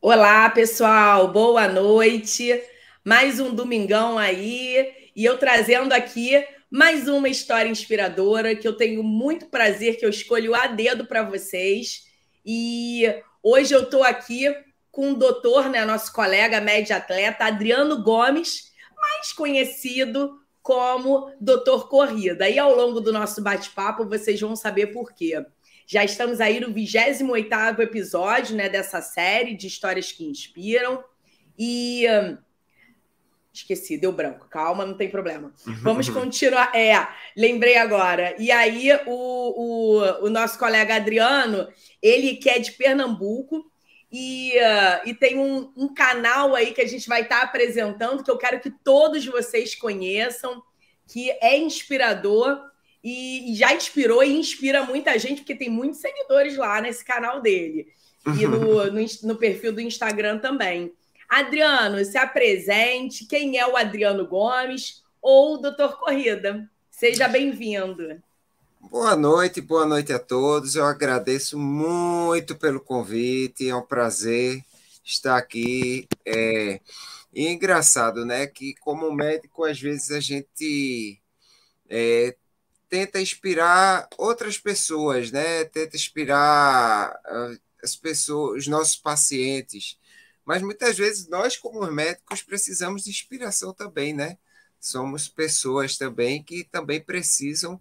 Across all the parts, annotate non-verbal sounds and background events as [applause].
Olá, pessoal, boa noite. Mais um domingão aí e eu trazendo aqui mais uma história inspiradora que eu tenho muito prazer que eu escolho a dedo para vocês. E hoje eu estou aqui com o doutor, né, nosso colega médio atleta Adriano Gomes, mais conhecido como Doutor Corrida. E ao longo do nosso bate-papo vocês vão saber por quê. Já estamos aí no 28º episódio né, dessa série de histórias que inspiram. E esqueci, deu branco. Calma, não tem problema. [laughs] Vamos continuar. É, lembrei agora. E aí, o, o, o nosso colega Adriano, ele que é de Pernambuco, e, uh, e tem um, um, canal aí que a gente vai estar tá apresentando, que eu quero que todos vocês conheçam, que é inspirador e, e já inspirou e inspira muita gente, porque tem muitos seguidores lá nesse canal dele. E no, [laughs] no, no perfil do Instagram também. Adriano, se apresente. Quem é o Adriano Gomes ou o Doutor Corrida? Seja bem-vindo. Boa noite, boa noite a todos. Eu agradeço muito pelo convite, é um prazer estar aqui. É, e é engraçado, né, que como médico, às vezes a gente é, tenta inspirar outras pessoas, né, tenta inspirar ah, as pessoas, os nossos pacientes, mas muitas vezes nós, como médicos, precisamos de inspiração também, né? Somos pessoas também que também precisam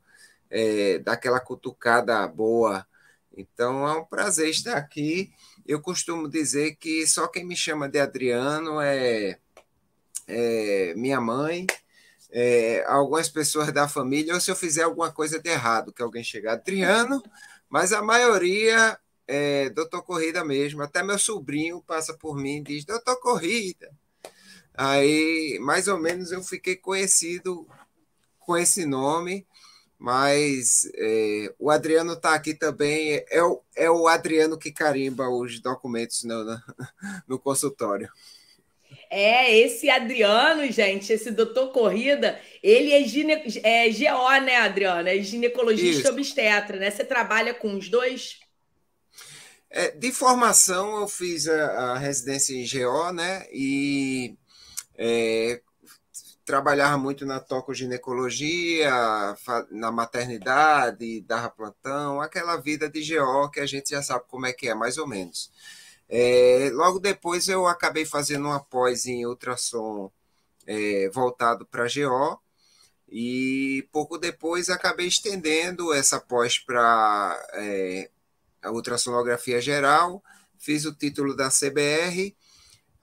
é, daquela cutucada boa. Então é um prazer estar aqui. Eu costumo dizer que só quem me chama de Adriano é, é minha mãe, é, algumas pessoas da família, ou se eu fizer alguma coisa de errado, que alguém chegar, Adriano, mas a maioria é doutor Corrida mesmo. Até meu sobrinho passa por mim e diz, doutor Corrida. Aí, mais ou menos, eu fiquei conhecido com esse nome mas é, o Adriano está aqui também, é o, é o Adriano que carimba os documentos no, no, [laughs] no consultório. É, esse Adriano, gente, esse doutor Corrida, ele é, gine, é GO, né, Adriano? É ginecologista Isso. obstetra, né? Você trabalha com os dois? É, de formação, eu fiz a, a residência em GO, né? E é, trabalhava muito na tocoginecologia, na maternidade, dava plantão, aquela vida de GO que a gente já sabe como é que é, mais ou menos. É, logo depois eu acabei fazendo uma pós em ultrassom é, voltado para GO, e pouco depois acabei estendendo essa pós para é, a ultrassonografia geral, fiz o título da CBR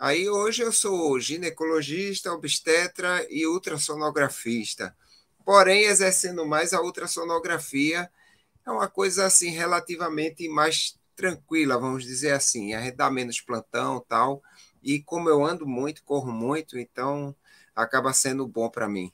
Aí hoje eu sou ginecologista, obstetra e ultrassonografista. Porém, exercendo mais a ultrassonografia, é uma coisa assim relativamente mais tranquila, vamos dizer assim. A gente dá menos plantão tal. E como eu ando muito, corro muito, então acaba sendo bom para mim.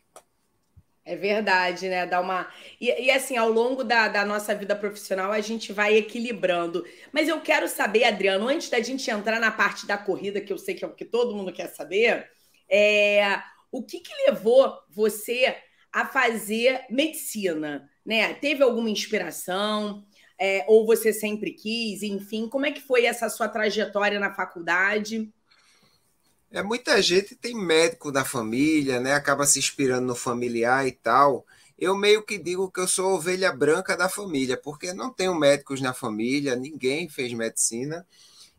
É verdade, né? Dá uma. E, e, assim, ao longo da, da nossa vida profissional, a gente vai equilibrando. Mas eu quero saber, Adriano, antes da gente entrar na parte da corrida, que eu sei que é o que todo mundo quer saber, é... o que, que levou você a fazer medicina? Né? Teve alguma inspiração? É... ou você sempre quis? Enfim, como é que foi essa sua trajetória na faculdade? É, muita gente tem médico na família, né? Acaba se inspirando no familiar e tal. Eu meio que digo que eu sou ovelha branca da família, porque não tenho médicos na família, ninguém fez medicina.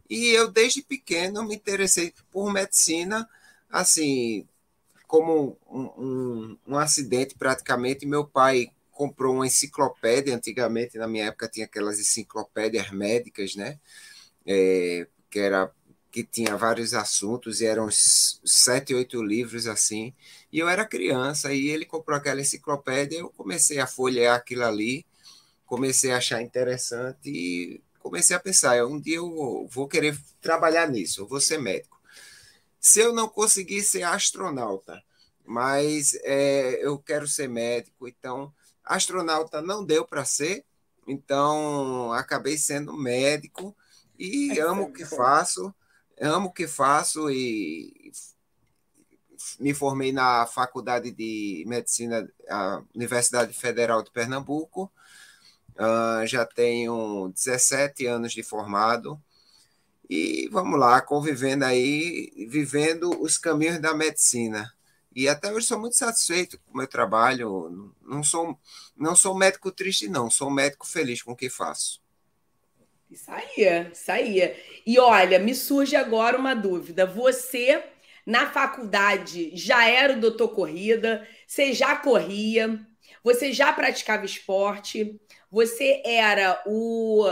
E eu, desde pequeno, me interessei por medicina, assim, como um, um, um acidente praticamente. Meu pai comprou uma enciclopédia, antigamente, na minha época, tinha aquelas enciclopédias médicas, né? É, que era que tinha vários assuntos e eram sete, oito livros assim. E eu era criança e ele comprou aquela enciclopédia. Eu comecei a folhear aquilo ali, comecei a achar interessante e comecei a pensar: um dia eu vou querer trabalhar nisso, eu vou ser médico. Se eu não conseguir ser astronauta, mas é, eu quero ser médico, então astronauta não deu para ser, então acabei sendo médico e é amo o que faço amo o que faço e me formei na Faculdade de Medicina, a Universidade Federal de Pernambuco. Uh, já tenho 17 anos de formado E vamos lá, convivendo aí, vivendo os caminhos da medicina. E até hoje sou muito satisfeito com o meu trabalho. Não sou, não sou médico triste, não. Sou médico feliz com o que faço. Isso aí, isso aí. E olha, me surge agora uma dúvida. Você, na faculdade, já era o doutor corrida? Você já corria? Você já praticava esporte? Você era o.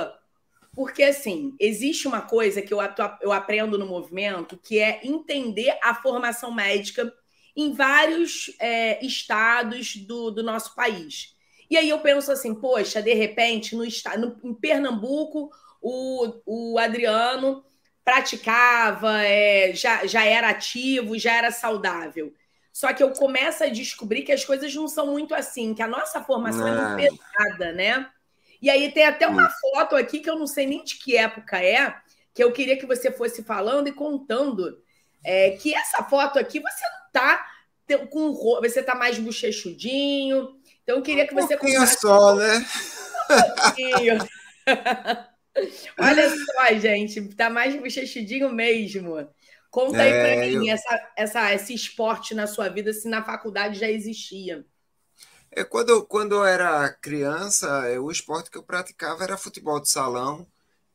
Porque, assim, existe uma coisa que eu, eu aprendo no movimento que é entender a formação médica em vários é, estados do, do nosso país. E aí eu penso assim, poxa, de repente, no, no, em Pernambuco, o, o Adriano praticava, é, já, já era ativo, já era saudável. Só que eu começo a descobrir que as coisas não são muito assim, que a nossa formação é muito pesada, né? E aí tem até uma foto aqui que eu não sei nem de que época é, que eu queria que você fosse falando e contando é, que essa foto aqui você não tá com você tá mais bochechudinho. Então eu queria que você um contasse só, né? Um [laughs] Olha só, gente, tá mais bochechudinho mesmo. Conta aí para é, mim eu... essa, essa, esse esporte na sua vida, se na faculdade já existia. É, quando, quando eu era criança, é, o esporte que eu praticava era futebol de salão,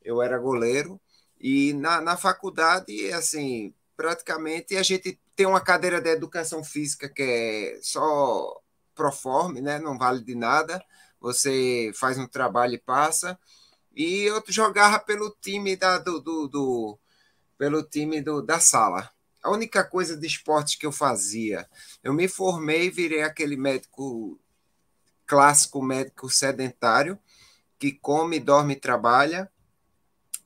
eu era goleiro, e na, na faculdade, assim, praticamente a gente tem uma cadeira de educação física que é só proforme, né? não vale de nada. Você faz um trabalho e passa. E eu jogava pelo time da, do, do, do pelo time do, da sala. A única coisa de esporte que eu fazia, eu me formei e virei aquele médico clássico, médico sedentário, que come, dorme e trabalha,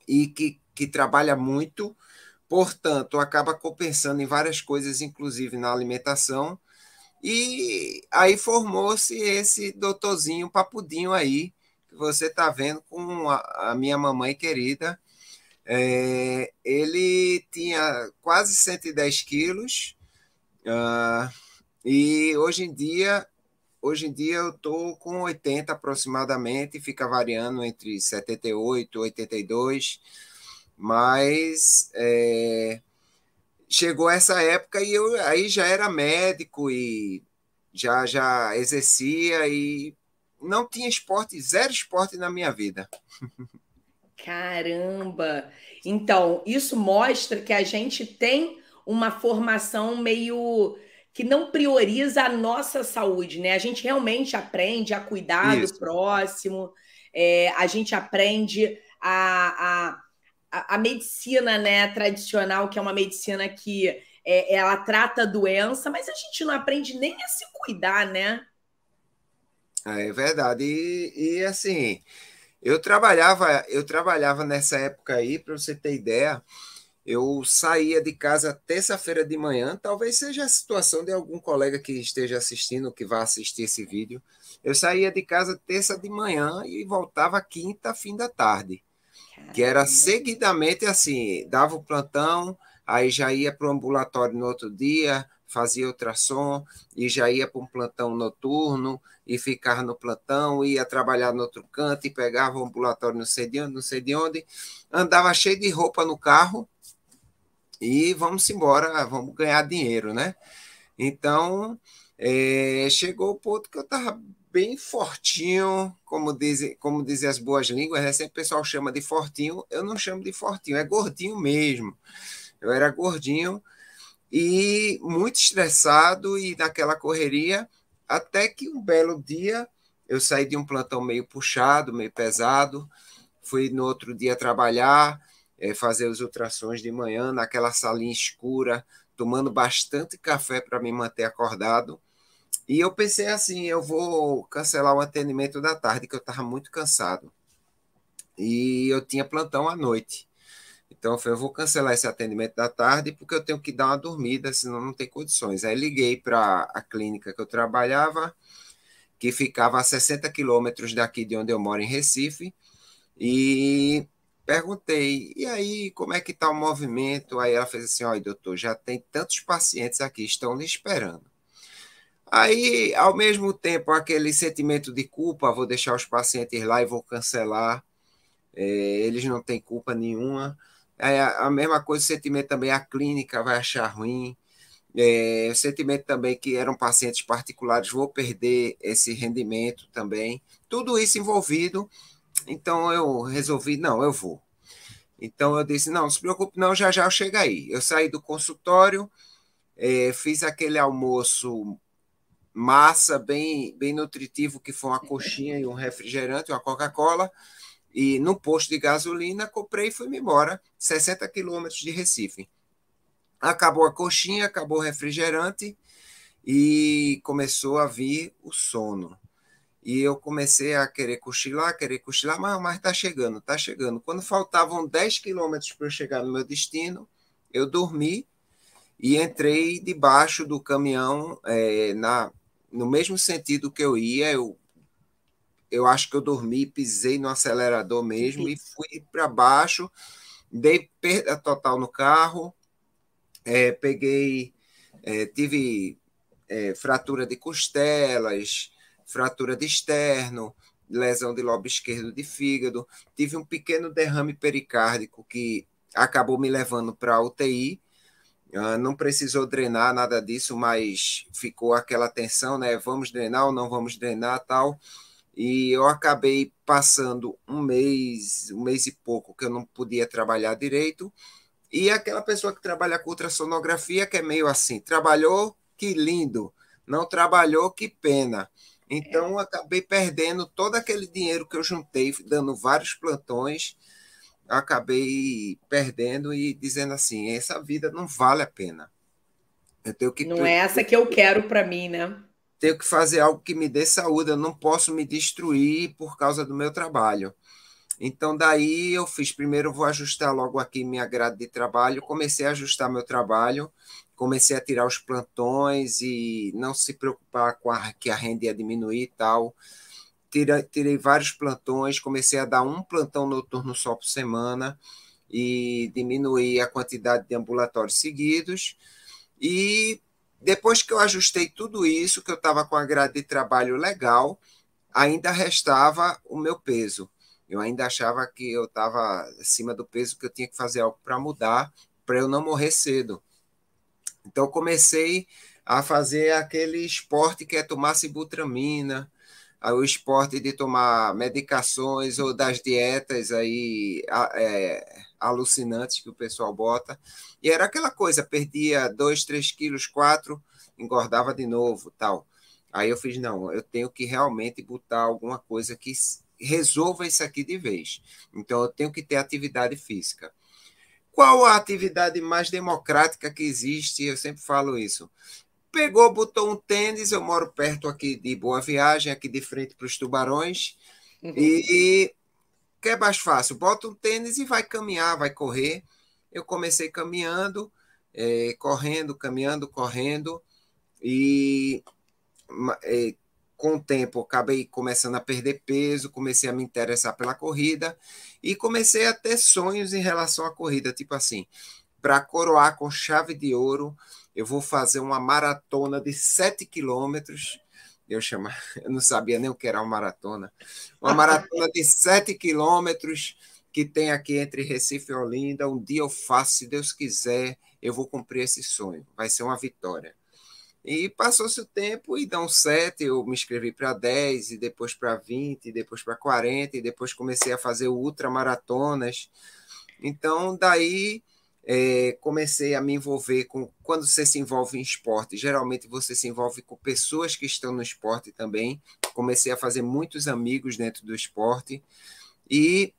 e que, que trabalha muito, portanto, acaba compensando em várias coisas, inclusive na alimentação. E aí formou-se esse doutorzinho papudinho aí, que você está vendo com a, a, minha mamãe querida. É, ele tinha quase 110 quilos, uh, e hoje em dia hoje em dia eu estou com 80 aproximadamente, fica variando entre 78 e 82 mas é, chegou essa época e eu aí já era médico e já já exercia e não tinha esporte, zero esporte na minha vida. Caramba! Então, isso mostra que a gente tem uma formação meio que não prioriza a nossa saúde, né? A gente realmente aprende a cuidar isso. do próximo, é, a gente aprende a, a a, medicina né, tradicional, que é uma medicina que é, ela trata a doença, mas a gente não aprende nem a se cuidar, né? É verdade. E, e assim, eu trabalhava, eu trabalhava nessa época aí, para você ter ideia, eu saía de casa terça-feira de manhã, talvez seja a situação de algum colega que esteja assistindo, que vá assistir esse vídeo. Eu saía de casa terça de manhã e voltava quinta, fim da tarde que era seguidamente assim, dava o plantão, aí já ia para o ambulatório no outro dia, fazia ultrassom e já ia para um plantão noturno e ficava no plantão, ia trabalhar no outro canto e pegava o ambulatório não sei de onde, não sei de onde, andava cheio de roupa no carro e vamos embora, vamos ganhar dinheiro, né? Então, é, chegou o ponto que eu estava bem fortinho, como dizem, como dizem as boas línguas, né? sempre o pessoal chama de fortinho, eu não chamo de fortinho, é gordinho mesmo. Eu era gordinho e muito estressado e naquela correria, até que um belo dia eu saí de um plantão meio puxado, meio pesado, fui no outro dia trabalhar, é, fazer os ultrassons de manhã naquela salinha escura, tomando bastante café para me manter acordado. E eu pensei assim, eu vou cancelar o atendimento da tarde, que eu estava muito cansado. E eu tinha plantão à noite. Então eu falei, eu vou cancelar esse atendimento da tarde porque eu tenho que dar uma dormida, senão não tem condições. Aí liguei para a clínica que eu trabalhava, que ficava a 60 quilômetros daqui de onde eu moro, em Recife, e perguntei, e aí, como é que está o movimento? Aí ela fez assim, olha, doutor, já tem tantos pacientes aqui, estão lhe esperando. Aí, ao mesmo tempo, aquele sentimento de culpa, vou deixar os pacientes lá e vou cancelar. É, eles não têm culpa nenhuma. É a mesma coisa, o sentimento também, a clínica vai achar ruim. É, o sentimento também que eram pacientes particulares, vou perder esse rendimento também. Tudo isso envolvido. Então eu resolvi, não, eu vou. Então eu disse, não, não se preocupe, não, já já eu chego aí. Eu saí do consultório, é, fiz aquele almoço massa, bem, bem nutritivo, que foi uma coxinha e um refrigerante, uma Coca-Cola, e no posto de gasolina comprei e fui-me embora, 60 quilômetros de Recife. Acabou a coxinha, acabou o refrigerante e começou a vir o sono. E eu comecei a querer cochilar, querer cochilar, mas, mas tá chegando, tá chegando. Quando faltavam 10 quilômetros para eu chegar no meu destino, eu dormi e entrei debaixo do caminhão é, na no mesmo sentido que eu ia, eu, eu acho que eu dormi, pisei no acelerador mesmo e fui para baixo, dei perda total no carro, é, peguei, é, tive é, fratura de costelas, fratura de externo, lesão de lobo esquerdo de fígado, tive um pequeno derrame pericárdico que acabou me levando para a UTI, não precisou drenar nada disso, mas ficou aquela tensão, né? Vamos drenar ou não vamos drenar, tal. E eu acabei passando um mês, um mês e pouco que eu não podia trabalhar direito. E aquela pessoa que trabalha com ultrassonografia, que é meio assim, trabalhou, que lindo, não trabalhou, que pena. Então, acabei perdendo todo aquele dinheiro que eu juntei, dando vários plantões, acabei perdendo e dizendo assim: essa vida não vale a pena. Eu tenho que não é essa que eu quero para mim, né? Tenho que fazer algo que me dê saúde. Eu não posso me destruir por causa do meu trabalho. Então daí eu fiz primeiro vou ajustar logo aqui minha grade de trabalho. Comecei a ajustar meu trabalho, comecei a tirar os plantões e não se preocupar com a, que a renda ia diminuir e tal tirei, vários plantões, comecei a dar um plantão noturno só por semana e diminuí a quantidade de ambulatórios seguidos. E depois que eu ajustei tudo isso, que eu estava com a grade de trabalho legal, ainda restava o meu peso. Eu ainda achava que eu estava acima do peso, que eu tinha que fazer algo para mudar, para eu não morrer cedo. Então, comecei a fazer aquele esporte que é tomar sibutramina, o esporte de tomar medicações ou das dietas aí é, alucinantes que o pessoal bota. E era aquela coisa, perdia 2, 3 quilos, 4, engordava de novo, tal. Aí eu fiz, não, eu tenho que realmente botar alguma coisa que resolva isso aqui de vez. Então eu tenho que ter atividade física. Qual a atividade mais democrática que existe? Eu sempre falo isso pegou, botou um tênis. Eu moro perto aqui de Boa Viagem, aqui de frente para os tubarões. Uhum. E que é mais fácil, bota um tênis e vai caminhar, vai correr. Eu comecei caminhando, é, correndo, caminhando, correndo. E é, com o tempo acabei começando a perder peso, comecei a me interessar pela corrida e comecei a ter sonhos em relação à corrida, tipo assim, para coroar com chave de ouro, eu vou fazer uma maratona de 7 quilômetros. Eu, chama, [laughs] eu não sabia nem o que era uma maratona. Uma [laughs] maratona de 7 quilômetros que tem aqui entre Recife e Olinda. Um dia eu faço, se Deus quiser, eu vou cumprir esse sonho. Vai ser uma vitória. E passou-se o tempo e dão 7, eu me inscrevi para 10, e depois para 20, e depois para 40, e depois comecei a fazer ultramaratonas. Então, daí é, comecei a me envolver com. Quando você se envolve em esporte, geralmente você se envolve com pessoas que estão no esporte também. Comecei a fazer muitos amigos dentro do esporte. E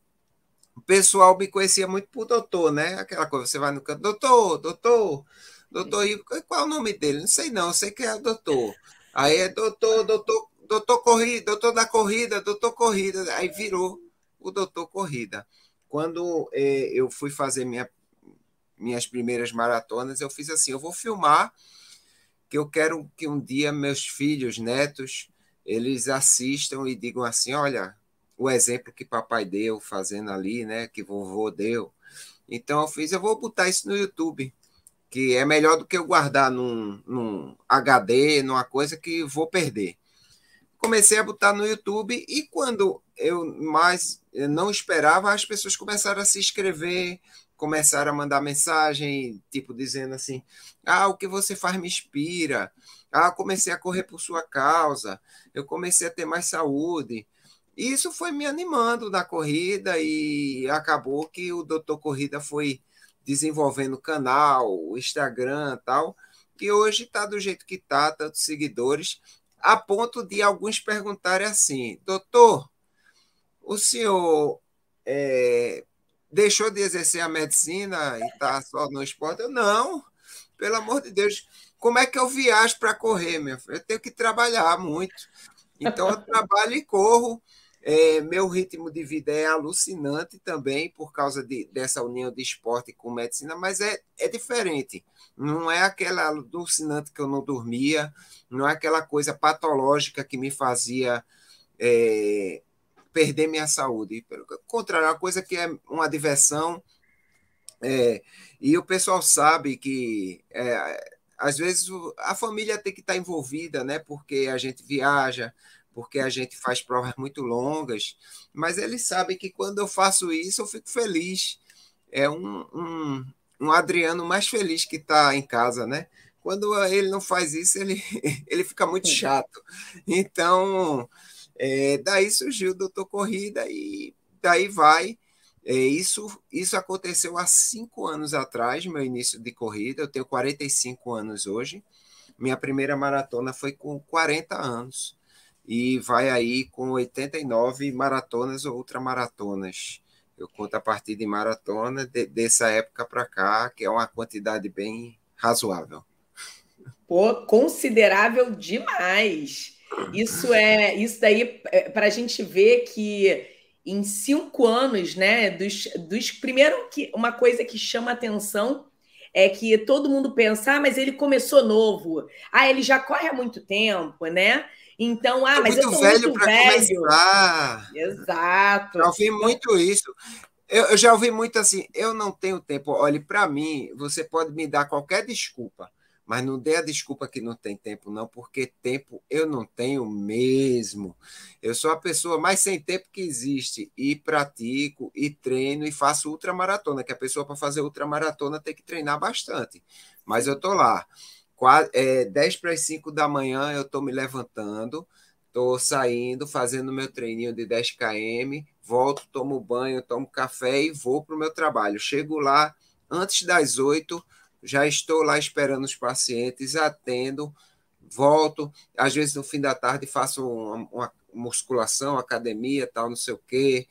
o pessoal me conhecia muito por doutor, né? Aquela coisa, você vai no canto, doutor, doutor, doutor, e qual é o nome dele? Não sei não, sei que é doutor. Aí é doutor, doutor, doutor corrida, doutor da corrida, doutor corrida. Aí virou o doutor corrida. Quando eh, eu fui fazer minha minhas primeiras maratonas, eu fiz assim: eu vou filmar, que eu quero que um dia meus filhos, netos, eles assistam e digam assim: olha, o exemplo que papai deu fazendo ali, né? Que vovô deu. Então eu fiz, eu vou botar isso no YouTube, que é melhor do que eu guardar num, num HD, numa coisa que vou perder. Comecei a botar no YouTube e quando eu mais não esperava, as pessoas começaram a se inscrever, começaram a mandar mensagem, tipo, dizendo assim: ah, o que você faz me inspira. Ah, comecei a correr por sua causa. Eu comecei a ter mais saúde. E isso foi me animando na corrida e acabou que o Doutor Corrida foi desenvolvendo o canal, o Instagram tal, que hoje está do jeito que está, tantos seguidores, a ponto de alguns perguntarem assim, doutor, o senhor é, deixou de exercer a medicina e está só no esporte? Eu, não, pelo amor de Deus. Como é que eu viajo para correr, meu filho? Eu tenho que trabalhar muito. Então, eu trabalho e corro. É, meu ritmo de vida é alucinante também, por causa de, dessa união de esporte com medicina, mas é, é diferente. Não é aquela alucinante que eu não dormia, não é aquela coisa patológica que me fazia é, perder minha saúde. Pelo contrário, é uma coisa que é uma diversão. É, e o pessoal sabe que é, às vezes a família tem que estar envolvida, né? Porque a gente viaja, porque a gente faz provas muito longas, mas eles sabem que quando eu faço isso eu fico feliz. É um, um, um Adriano mais feliz que está em casa, né? Quando ele não faz isso, ele, [laughs] ele fica muito chato. Então, é, daí surgiu o Doutor Corrida e daí vai. É, isso, isso aconteceu há cinco anos atrás, meu início de corrida. Eu tenho 45 anos hoje. Minha primeira maratona foi com 40 anos. E vai aí com 89 maratonas ou ultramaratonas. Eu conto a partir de maratona de, dessa época para cá, que é uma quantidade bem razoável. Pô, considerável demais. Isso é isso daí é, para a gente ver que em cinco anos, né? Dos, dos primeiro que uma coisa que chama atenção é que todo mundo pensa, ah, mas ele começou novo, ah, ele já corre há muito tempo, né? Então, ah, é mas eu sou velho muito velho. Começar. Exato. Já ouvi muito isso. Eu, eu já ouvi muito assim, eu não tenho tempo. Olhe, para mim, você pode me dar qualquer desculpa mas não dê a desculpa que não tem tempo, não, porque tempo eu não tenho mesmo. Eu sou a pessoa mais sem tempo que existe. E pratico, e treino, e faço ultramaratona, que a pessoa para fazer ultramaratona tem que treinar bastante. Mas eu estou lá. é, 10 para as 5 da manhã eu estou me levantando, estou saindo, fazendo meu treininho de 10 km, volto, tomo banho, tomo café e vou para o meu trabalho. Chego lá antes das 8 já estou lá esperando os pacientes, atendo, volto, às vezes no fim da tarde faço uma, uma musculação, academia, tal, não sei o quê.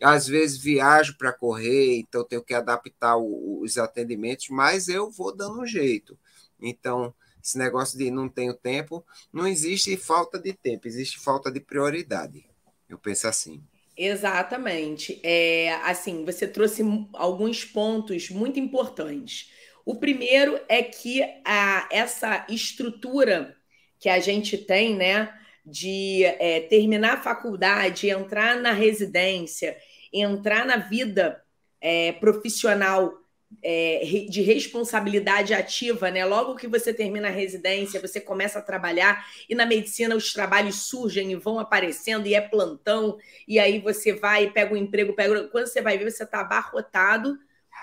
Às vezes viajo para correr, então tenho que adaptar o, os atendimentos, mas eu vou dando um jeito. Então, esse negócio de não tenho tempo, não existe falta de tempo, existe falta de prioridade. Eu penso assim. Exatamente. É, assim, você trouxe alguns pontos muito importantes. O primeiro é que a, essa estrutura que a gente tem, né, de é, terminar a faculdade, entrar na residência, entrar na vida é, profissional é, de responsabilidade ativa, né? Logo que você termina a residência, você começa a trabalhar e na medicina os trabalhos surgem e vão aparecendo e é plantão e aí você vai pega um emprego, pega quando você vai ver você está abarrotado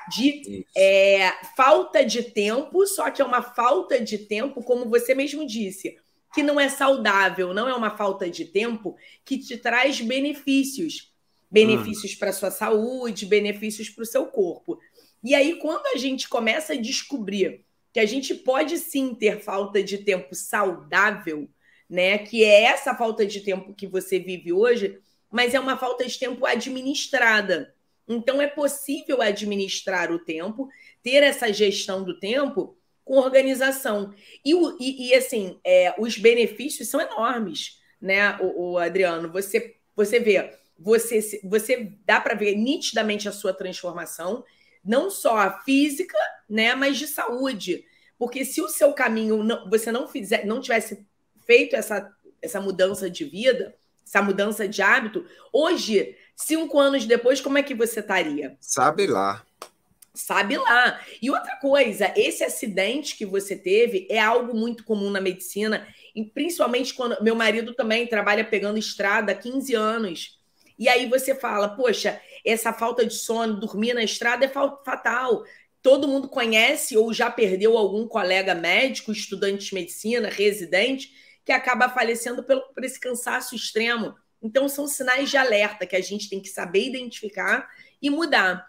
de é, falta de tempo, só que é uma falta de tempo, como você mesmo disse, que não é saudável, não é uma falta de tempo que te traz benefícios. Benefícios hum. para a sua saúde, benefícios para o seu corpo. E aí, quando a gente começa a descobrir que a gente pode sim ter falta de tempo saudável, né? Que é essa falta de tempo que você vive hoje, mas é uma falta de tempo administrada. Então, é possível administrar o tempo, ter essa gestão do tempo com organização. E, e, e assim, é, os benefícios são enormes, né, o, o, Adriano? Você, você vê, você, você dá para ver nitidamente a sua transformação, não só física, né, mas de saúde. Porque se o seu caminho não, você não fizer, não tivesse feito essa, essa mudança de vida, essa mudança de hábito, hoje Cinco anos depois, como é que você estaria? Sabe lá. Sabe lá. E outra coisa, esse acidente que você teve é algo muito comum na medicina, e principalmente quando meu marido também trabalha pegando estrada há 15 anos. E aí você fala, poxa, essa falta de sono, dormir na estrada é fatal. Todo mundo conhece ou já perdeu algum colega médico, estudante de medicina, residente, que acaba falecendo por esse cansaço extremo. Então, são sinais de alerta que a gente tem que saber identificar e mudar.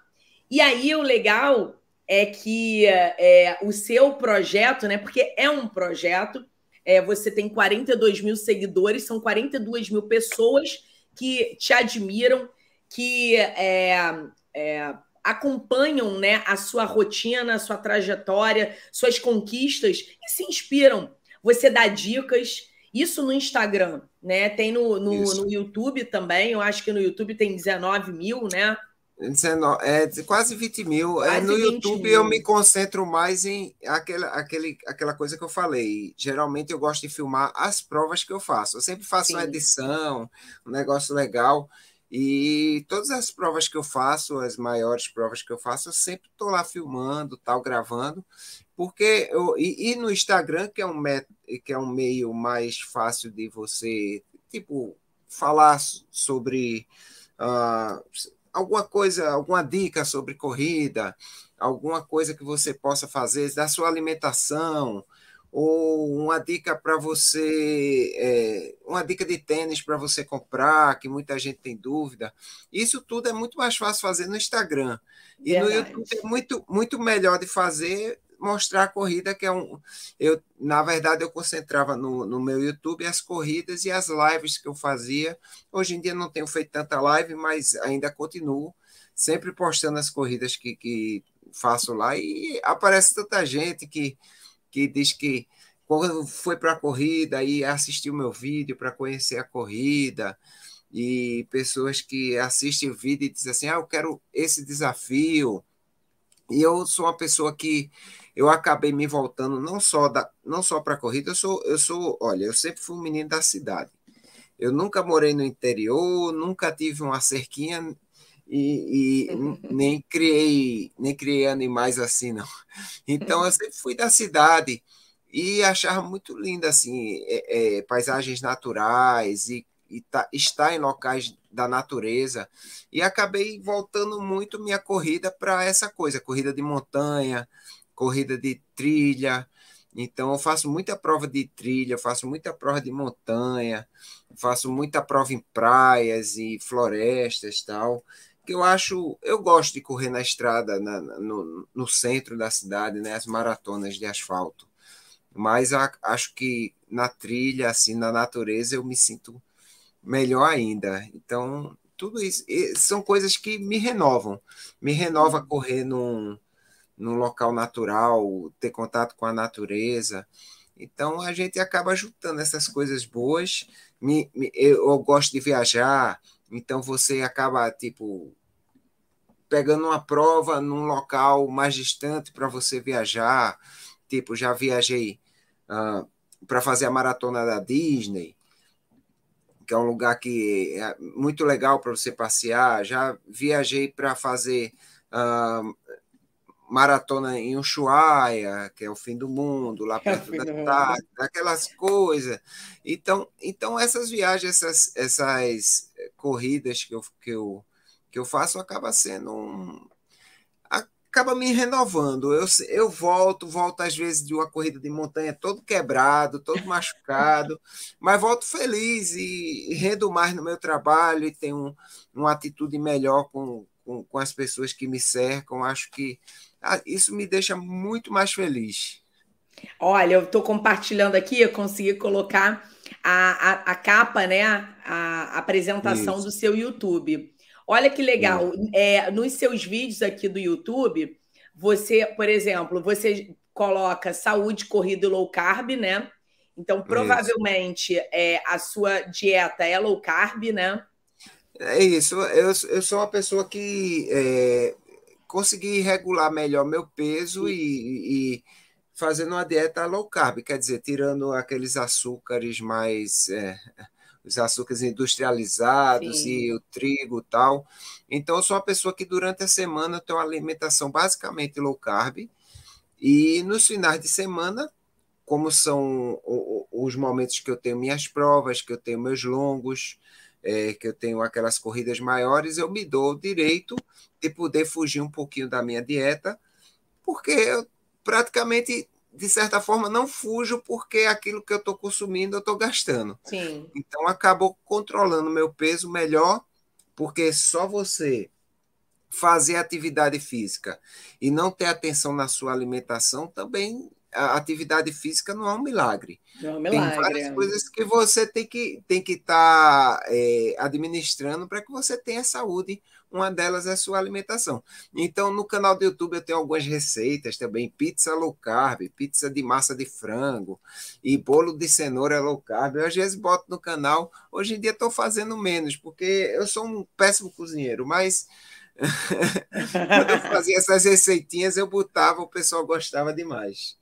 E aí, o legal é que é, o seu projeto, né? Porque é um projeto, é, você tem 42 mil seguidores, são 42 mil pessoas que te admiram, que é, é, acompanham né, a sua rotina, a sua trajetória, suas conquistas e se inspiram. Você dá dicas, isso no Instagram, né? Tem no, no, no YouTube também, eu acho que no YouTube tem 19 mil, né? 19, é quase 20 mil. É, quase é, no 20 YouTube mil. eu me concentro mais em aquela, aquele, aquela coisa que eu falei. Geralmente eu gosto de filmar as provas que eu faço. Eu sempre faço Sim. uma edição, um negócio legal. E todas as provas que eu faço, as maiores provas que eu faço, eu sempre estou lá filmando, tal, gravando, porque eu, e, e, no Instagram, que é um método, que é um meio mais fácil de você, tipo, falar sobre uh, alguma coisa, alguma dica sobre corrida, alguma coisa que você possa fazer da sua alimentação, ou uma dica para você, é, uma dica de tênis para você comprar, que muita gente tem dúvida. Isso tudo é muito mais fácil fazer no Instagram. E Verdade. no YouTube é muito, muito melhor de fazer mostrar a corrida, que é um. Eu, na verdade, eu concentrava no, no meu YouTube as corridas e as lives que eu fazia. Hoje em dia não tenho feito tanta live, mas ainda continuo sempre postando as corridas que, que faço lá. E aparece tanta gente que, que diz que quando foi para a corrida e assistiu meu vídeo para conhecer a corrida e pessoas que assistem o vídeo e dizem assim, ah, eu quero esse desafio. E eu sou uma pessoa que eu acabei me voltando não só da, não só para a corrida, eu sou eu sou, olha, eu sempre fui um menino da cidade. Eu nunca morei no interior, nunca tive uma cerquinha e, e [laughs] nem criei nem criei animais assim não. Então eu sempre fui da cidade e achava muito linda assim é, é, paisagens naturais e, e tá, estar em locais da natureza e acabei voltando muito minha corrida para essa coisa corrida de montanha corrida de trilha. Então, eu faço muita prova de trilha, faço muita prova de montanha, faço muita prova em praias e florestas tal. Que eu acho, eu gosto de correr na estrada, na, no, no centro da cidade, né, as maratonas de asfalto. Mas a, acho que na trilha, assim, na natureza, eu me sinto melhor ainda. Então, tudo isso são coisas que me renovam. Me renova correr num, num local natural, ter contato com a natureza. Então a gente acaba juntando essas coisas boas. Me, me, eu, eu, gosto de viajar, então você acaba tipo pegando uma prova num local mais distante para você viajar. Tipo, já viajei uh, para fazer a maratona da Disney, que é um lugar que é muito legal para você passear. Já viajei para fazer uh, maratona em Ushuaia, que é o fim do mundo, lá [laughs] é perto é da tarde, aquelas coisas. Então, então essas viagens, essas, essas corridas que eu, que, eu, que eu faço acaba sendo um, acaba me renovando. Eu, eu volto, volto às vezes de uma corrida de montanha todo quebrado, todo machucado, [laughs] mas volto feliz e, e rendo mais no meu trabalho e tenho um, uma atitude melhor com, com, com as pessoas que me cercam. Acho que ah, isso me deixa muito mais feliz. Olha, eu estou compartilhando aqui, eu consegui colocar a, a, a capa, né? A, a apresentação isso. do seu YouTube. Olha que legal. É, nos seus vídeos aqui do YouTube, você, por exemplo, você coloca saúde, corrida e low carb, né? Então, provavelmente, é, a sua dieta é low carb, né? É isso. Eu, eu sou uma pessoa que é, consegui regular melhor meu peso e, e, fazendo uma dieta low carb, quer dizer, tirando aqueles açúcares mais. É, os açúcares industrializados Sim. e o trigo tal. Então, eu sou uma pessoa que durante a semana tem uma alimentação basicamente low carb. E nos finais de semana, como são os momentos que eu tenho minhas provas, que eu tenho meus longos, é, que eu tenho aquelas corridas maiores, eu me dou o direito de poder fugir um pouquinho da minha dieta, porque eu praticamente, de certa forma, não fujo porque aquilo que eu estou consumindo eu estou gastando. Sim. Então, acabou controlando meu peso melhor, porque só você fazer atividade física e não ter atenção na sua alimentação também a atividade física não é um milagre. Não é um milagre. Tem várias coisas que você tem que tem que estar tá, é, administrando para que você tenha saúde. Uma delas é a sua alimentação. Então, no canal do YouTube eu tenho algumas receitas também: pizza low carb, pizza de massa de frango e bolo de cenoura low carb. Eu às vezes boto no canal. Hoje em dia estou fazendo menos, porque eu sou um péssimo cozinheiro, mas [laughs] quando eu fazia essas receitinhas, eu botava, o pessoal gostava demais.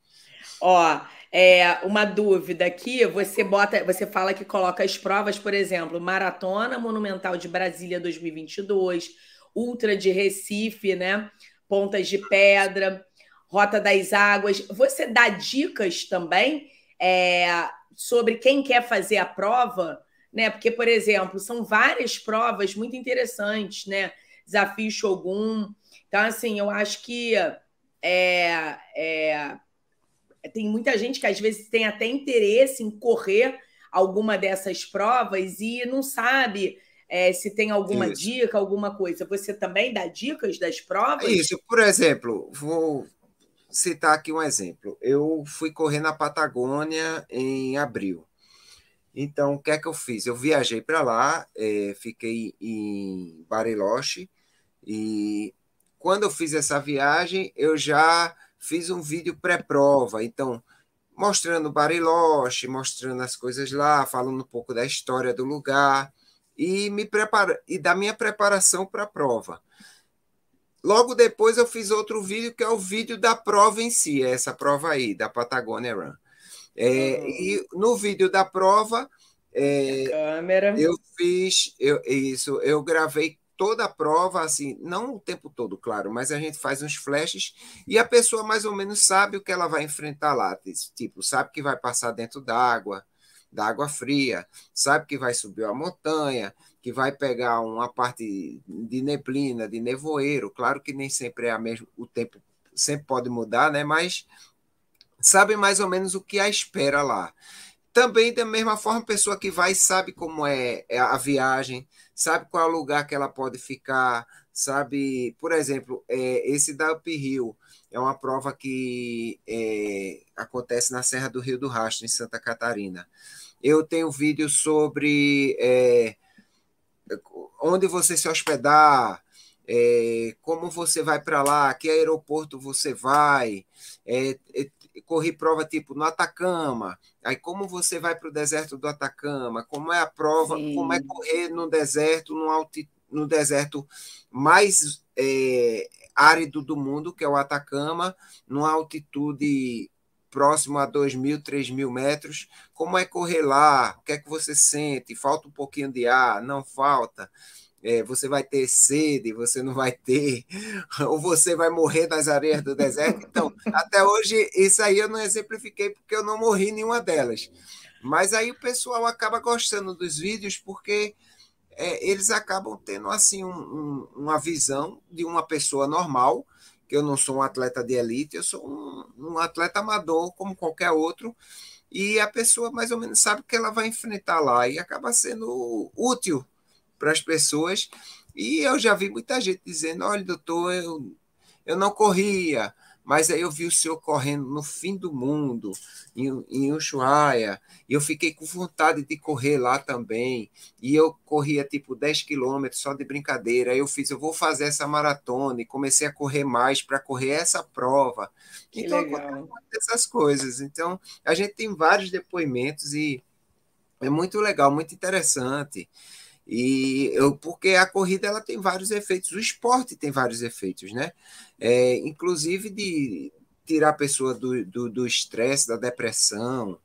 Ó, é, uma dúvida aqui, você bota, você fala que coloca as provas, por exemplo, Maratona Monumental de Brasília 2022, Ultra de Recife, né? Pontas de Pedra, Rota das Águas. Você dá dicas também é, sobre quem quer fazer a prova, né? Porque, por exemplo, são várias provas muito interessantes, né? Desafio Shogun. Então, assim, eu acho que é, é tem muita gente que às vezes tem até interesse em correr alguma dessas provas e não sabe é, se tem alguma Isso. dica, alguma coisa. Você também dá dicas das provas? Isso, por exemplo, vou citar aqui um exemplo. Eu fui correr na Patagônia em abril. Então, o que é que eu fiz? Eu viajei para lá, é, fiquei em Bariloche, e quando eu fiz essa viagem, eu já fiz um vídeo pré-prova, então mostrando Bariloche, mostrando as coisas lá, falando um pouco da história do lugar e me prepara e da minha preparação para a prova. Logo depois eu fiz outro vídeo que é o vídeo da prova em si, é essa prova aí da Patagonia Run. É, uhum. E no vídeo da prova é, eu fiz eu, isso, eu gravei toda a prova, assim, não o tempo todo, claro, mas a gente faz uns flashes e a pessoa mais ou menos sabe o que ela vai enfrentar lá. Tipo, sabe que vai passar dentro d'água, da água fria, sabe que vai subir a montanha, que vai pegar uma parte de neblina, de nevoeiro. Claro que nem sempre é a mesmo, o tempo sempre pode mudar, né? Mas sabe mais ou menos o que a espera lá. Também, da mesma forma, pessoa que vai sabe como é, é a viagem, sabe qual é o lugar que ela pode ficar, sabe, por exemplo, é, esse da Uphill é uma prova que é, acontece na Serra do Rio do Rastro, em Santa Catarina. Eu tenho vídeo sobre é, onde você se hospedar, é, como você vai para lá, que aeroporto você vai, é, corri prova tipo no Atacama, aí como você vai para o deserto do Atacama, como é a prova, Sim. como é correr no deserto, no, alti, no deserto mais é, árido do mundo, que é o Atacama, numa altitude próximo a 2 mil, 3 mil metros, como é correr lá, o que é que você sente, falta um pouquinho de ar, não falta, é, você vai ter sede, você não vai ter, [laughs] ou você vai morrer nas areias do deserto. Então, até hoje, isso aí eu não exemplifiquei porque eu não morri nenhuma delas. Mas aí o pessoal acaba gostando dos vídeos porque é, eles acabam tendo assim um, um, uma visão de uma pessoa normal, que eu não sou um atleta de elite, eu sou um, um atleta amador como qualquer outro, e a pessoa mais ou menos sabe o que ela vai enfrentar lá e acaba sendo útil para as pessoas. E eu já vi muita gente dizendo: olha, doutor, eu, eu não corria, mas aí eu vi o senhor correndo no fim do mundo, em, em Ushuaia, e eu fiquei com vontade de correr lá também. E eu corria tipo 10 quilômetros só de brincadeira. Aí eu fiz, eu vou fazer essa maratona, e comecei a correr mais para correr essa prova. Que então, legal. essas coisas. Então, a gente tem vários depoimentos e é muito legal, muito interessante. E eu, porque a corrida ela tem vários efeitos, o esporte tem vários efeitos, né? É, inclusive de tirar a pessoa do estresse, do, do da depressão.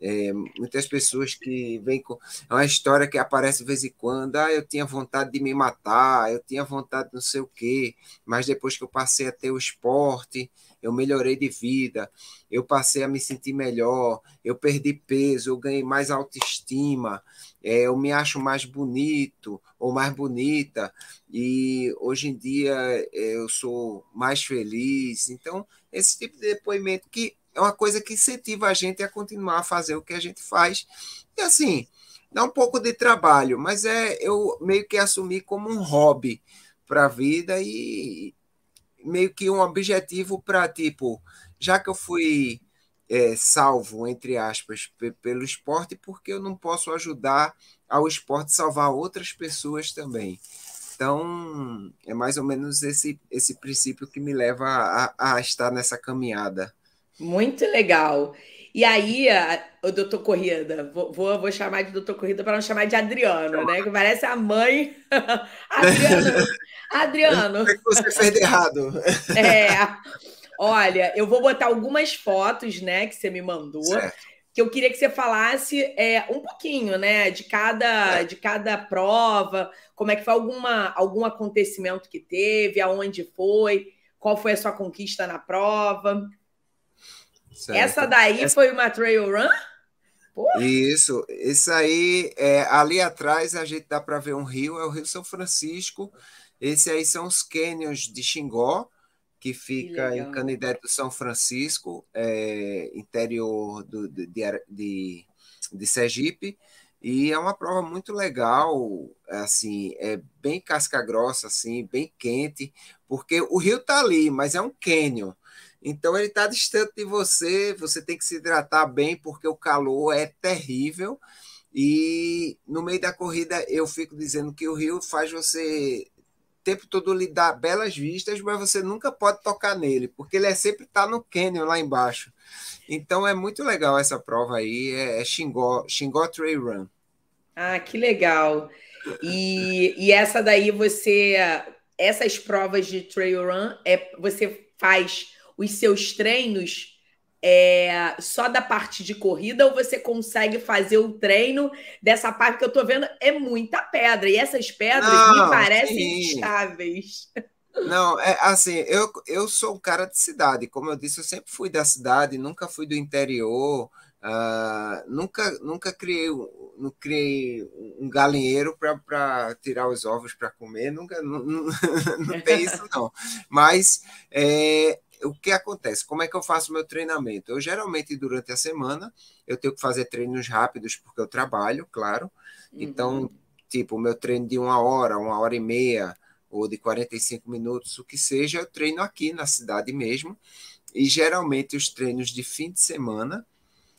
É, muitas pessoas que vêm com. É uma história que aparece de vez em quando. Ah, eu tinha vontade de me matar, eu tinha vontade de não sei o quê, mas depois que eu passei a ter o esporte, eu melhorei de vida, eu passei a me sentir melhor, eu perdi peso, eu ganhei mais autoestima, é, eu me acho mais bonito ou mais bonita, e hoje em dia é, eu sou mais feliz. Então, esse tipo de depoimento que é uma coisa que incentiva a gente a continuar a fazer o que a gente faz. E assim, dá um pouco de trabalho, mas é eu meio que assumi como um hobby para a vida e meio que um objetivo para tipo, já que eu fui é, salvo, entre aspas, pelo esporte, porque eu não posso ajudar ao esporte salvar outras pessoas também. Então, é mais ou menos esse, esse princípio que me leva a, a estar nessa caminhada. Muito legal. E aí, o doutor Corrida, vou, vou, chamar de doutor Corrida para não chamar de Adriano, né? Que parece a mãe. [laughs] Adriano. Adriano. O que você fez de errado? [laughs] É. Olha, eu vou botar algumas fotos, né, que você me mandou. Certo. Que eu queria que você falasse é, um pouquinho, né, de cada, de cada prova, como é que foi alguma, algum acontecimento que teve, aonde foi, qual foi a sua conquista na prova. Certo. Essa daí Essa... foi uma trail run? Porra. Isso, isso aí, é, ali atrás a gente dá para ver um rio, é o Rio São Francisco. Esse aí são os cânions de Xingó, que fica que em Canidé do São Francisco, é, interior do, de, de, de Sergipe. E é uma prova muito legal, assim, é bem casca grossa, assim, bem quente, porque o rio está ali, mas é um cânion. Então ele está distante de você, você tem que se hidratar bem, porque o calor é terrível. E no meio da corrida eu fico dizendo que o rio faz você tempo todo lhe dar belas vistas, mas você nunca pode tocar nele, porque ele é sempre está no canyon lá embaixo. Então é muito legal essa prova aí, é, é Xingó, Xingó Trail Run. Ah, que legal. E, e essa daí você, essas provas de trail run, é, você faz os seus treinos é, só da parte de corrida ou você consegue fazer o treino dessa parte que eu tô vendo é muita pedra e essas pedras Não, me parecem sim. instáveis. Não, é assim, eu, eu sou um cara de cidade, como eu disse, eu sempre fui da cidade, nunca fui do interior, uh, nunca, nunca criei, não criei um galinheiro para tirar os ovos para comer, nunca, não, não, [laughs] não, tem isso não. Mas é, o que acontece? Como é que eu faço meu treinamento? Eu geralmente durante a semana eu tenho que fazer treinos rápidos porque eu trabalho, claro. Uhum. Então, tipo, o meu treino de uma hora, uma hora e meia ou de 45 minutos, o que seja, eu treino aqui na cidade mesmo. E geralmente os treinos de fim de semana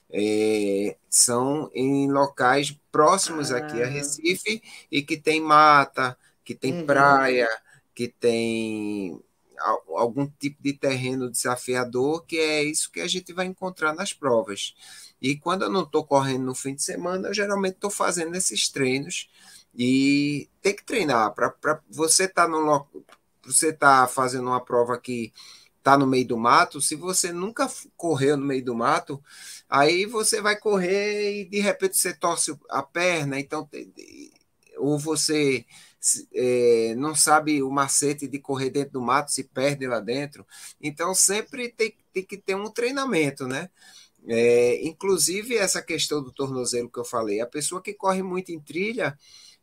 é, são em locais próximos ah. aqui a Recife e que tem mata, que tem uhum. praia, que tem algum tipo de terreno desafiador, que é isso que a gente vai encontrar nas provas. E quando eu não estou correndo no fim de semana, eu geralmente estou fazendo esses treinos e tem que treinar para você estar tá no você tá fazendo uma prova que está no meio do mato, se você nunca correu no meio do mato, aí você vai correr e de repente você torce a perna, então ou você é, não sabe o macete de correr dentro do mato, se perde lá dentro. Então, sempre tem, tem que ter um treinamento, né? É, inclusive, essa questão do tornozelo que eu falei, a pessoa que corre muito em trilha,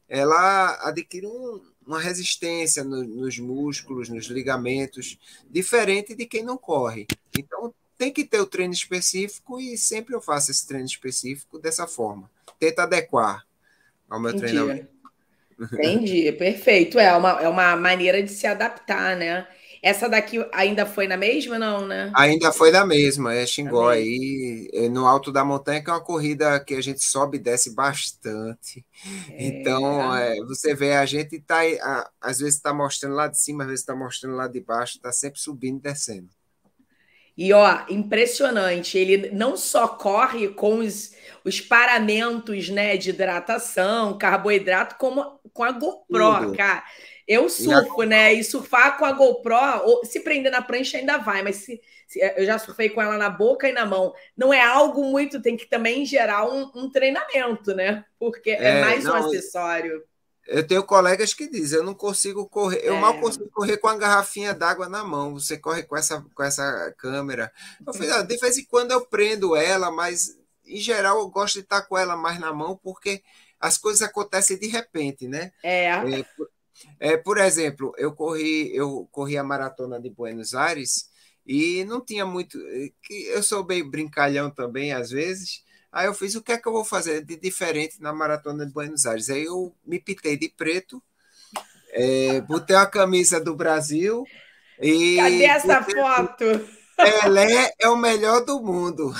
ela adquire um, uma resistência no, nos músculos, nos ligamentos, diferente de quem não corre. Então, tem que ter o treino específico e sempre eu faço esse treino específico dessa forma. Tenta adequar ao meu Entendi. treinamento. Entendi, perfeito. É uma, é uma maneira de se adaptar, né? Essa daqui ainda foi na mesma, não, né? Ainda foi na mesma, é Xingó aí, é no alto da montanha, que é uma corrida que a gente sobe e desce bastante. É. Então, é, você vê, a gente tá, às vezes está mostrando lá de cima, às vezes está mostrando lá de baixo, está sempre subindo e descendo. E ó, impressionante. Ele não só corre com os, os paramentos né, de hidratação, carboidrato, como com a GoPro, Tudo. cara. Eu surfo, né? E surfar com a GoPro, ou, se prender na prancha ainda vai, mas se, se, eu já surfei com ela na boca e na mão. Não é algo muito, tem que também gerar um, um treinamento, né? Porque é, é mais não, um acessório. Eu tenho colegas que dizem, eu não consigo correr, eu é. mal consigo correr com a garrafinha d'água na mão. Você corre com essa, com essa câmera. Eu fiz, ah, de vez em quando eu prendo ela, mas em geral eu gosto de estar com ela mais na mão, porque as coisas acontecem de repente, né? É. é, é por exemplo, eu corri, eu corri a maratona de Buenos Aires e não tinha muito. Eu sou bem brincalhão também, às vezes. Aí eu fiz o que é que eu vou fazer de diferente na maratona de Buenos Aires. Aí eu me pitei de preto, é, botei a camisa do Brasil. E Cadê essa foto? Pelé é o melhor do mundo.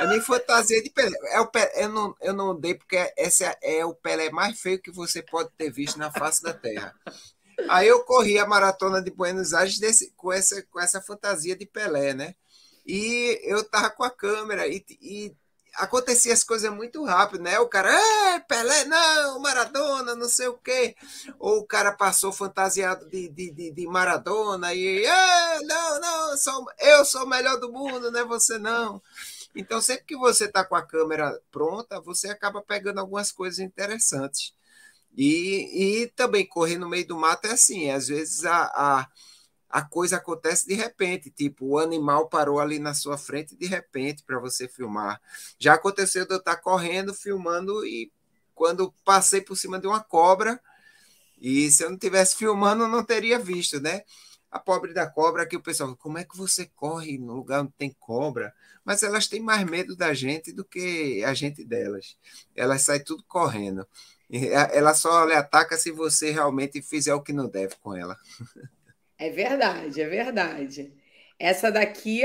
A minha fantasia de Pelé. É o Pelé eu, não, eu não dei porque esse é, é o Pelé mais feio que você pode ter visto na face da Terra. Aí eu corri a maratona de Buenos Aires desse, com, essa, com essa fantasia de Pelé, né? E eu tava com a câmera e, e acontecia as coisas muito rápido, né? O cara, é, Pelé, não, Maradona, não sei o quê. Ou o cara passou fantasiado de, de, de, de Maradona e, é, não, não, sou, eu sou o melhor do mundo, né? Você não. Então, sempre que você está com a câmera pronta, você acaba pegando algumas coisas interessantes. E, e também correr no meio do mato é assim, às vezes a, a, a coisa acontece de repente, tipo, o animal parou ali na sua frente de repente para você filmar. Já aconteceu de eu estar tá correndo, filmando, e quando passei por cima de uma cobra, e se eu não tivesse filmando, não teria visto, né? A pobre da cobra, que o pessoal, como é que você corre no lugar onde tem cobra? Mas elas têm mais medo da gente do que a gente delas. Elas saem tudo correndo. Ela só lhe ataca se você realmente fizer o que não deve com ela. [laughs] É verdade, é verdade. Essa daqui,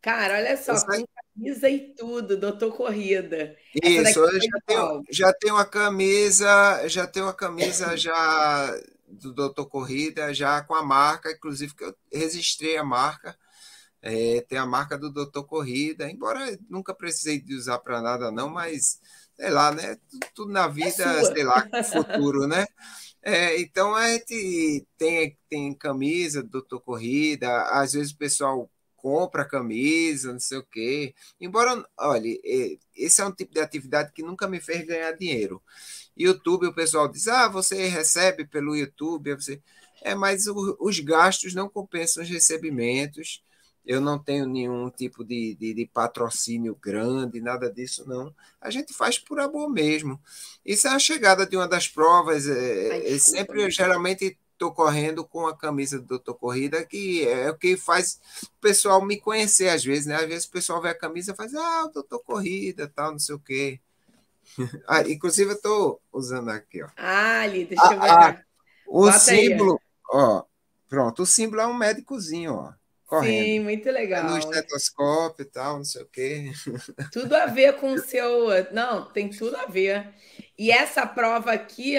cara, olha só, Essa... com camisa e tudo, doutor Corrida. Isso, eu já tenho, já tenho uma camisa, já tenho uma camisa já do doutor Corrida, já com a marca, inclusive que eu registrei a marca. É, tem a marca do doutor Corrida, embora nunca precisei de usar para nada, não, mas sei lá, né? Tudo, tudo na é vida, é sei lá, [laughs] futuro, né? É, então a gente tem, tem camisa do Doutor Corrida, às vezes o pessoal compra camisa, não sei o quê. Embora, olha, esse é um tipo de atividade que nunca me fez ganhar dinheiro. YouTube, o pessoal diz, ah, você recebe pelo YouTube, você... É, mas o, os gastos não compensam os recebimentos eu não tenho nenhum tipo de, de, de, patrocínio grande, nada disso, não. A gente faz por amor mesmo. Isso é a chegada de uma das provas. É, Ai, é sempre, eu geralmente estou correndo com a camisa do Doutor Corrida, que é o que faz o pessoal me conhecer às vezes, né? Às vezes o pessoal vê a camisa e faz, ah, Doutor Corrida, tal, não sei o quê. [laughs] ah, inclusive, eu estou usando aqui, ó. Ah, ali, deixa eu ver. Ah, o Bota símbolo, aí. ó. Pronto, o símbolo é um médicozinho, ó correndo. Sim, muito legal. No estetoscópio e tal, não sei o quê. Tudo a ver com o [laughs] seu. Não, tem tudo a ver. E essa prova aqui.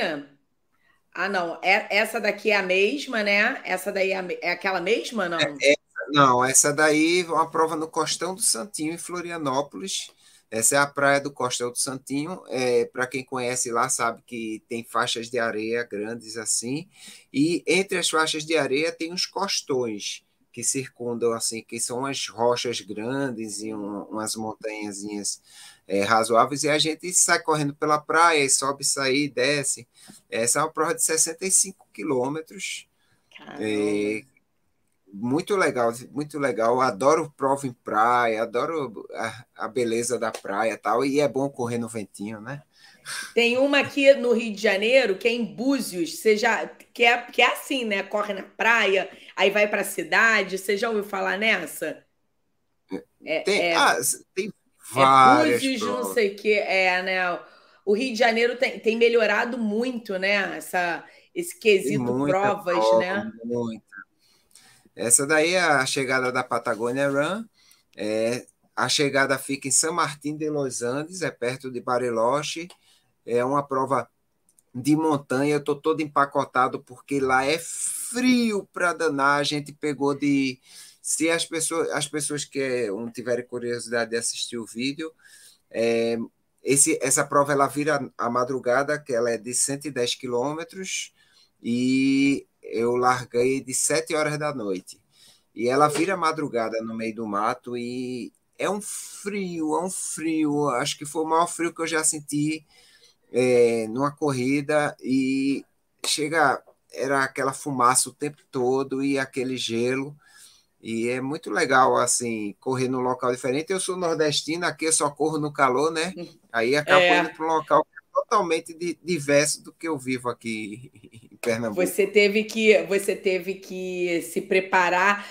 Ah, não. É, essa daqui é a mesma, né? Essa daí é, a... é aquela mesma, não? É, essa, não, essa daí é uma prova no Costão do Santinho, em Florianópolis. Essa é a praia do Costão do Santinho. É, Para quem conhece lá, sabe que tem faixas de areia grandes assim. E entre as faixas de areia tem os costões que circundam, assim, que são umas rochas grandes e um, umas montanhazinhas é, razoáveis, e a gente sai correndo pela praia, e sobe, sai, desce. Essa é uma prova de 65 quilômetros. É, muito legal, muito legal. Adoro prova em praia, adoro a, a beleza da praia tal, e é bom correr no ventinho, né? Tem uma aqui no Rio de Janeiro, que é em Búzios, você já, que, é, que é assim, né? Corre na praia, aí vai para a cidade. Você já ouviu falar nessa? É, tem, é, ah, tem várias. É Búzios, não sei o que. É, né? O Rio de Janeiro tem, tem melhorado muito, né? Essa, esse quesito provas, prova, né? Muita. Essa daí é a chegada da Patagônia Run. É, a chegada fica em São Martín de Los Andes, é perto de Bariloche é uma prova de montanha, eu estou todo empacotado porque lá é frio para danar. A gente pegou de. Se as pessoas, as pessoas que não tiverem curiosidade de assistir o vídeo, é, esse, essa prova ela vira a madrugada, que ela é de 110 quilômetros, e eu larguei de 7 horas da noite. E ela vira madrugada no meio do mato e é um frio, é um frio. Acho que foi o maior frio que eu já senti é, numa corrida e chega, era aquela fumaça o tempo todo e aquele gelo. E é muito legal, assim, correr num local diferente. Eu sou nordestino, aqui eu só corro no calor, né? Aí acabo é. indo para um local totalmente diverso do que eu vivo aqui em Pernambuco. Você teve que, você teve que se preparar.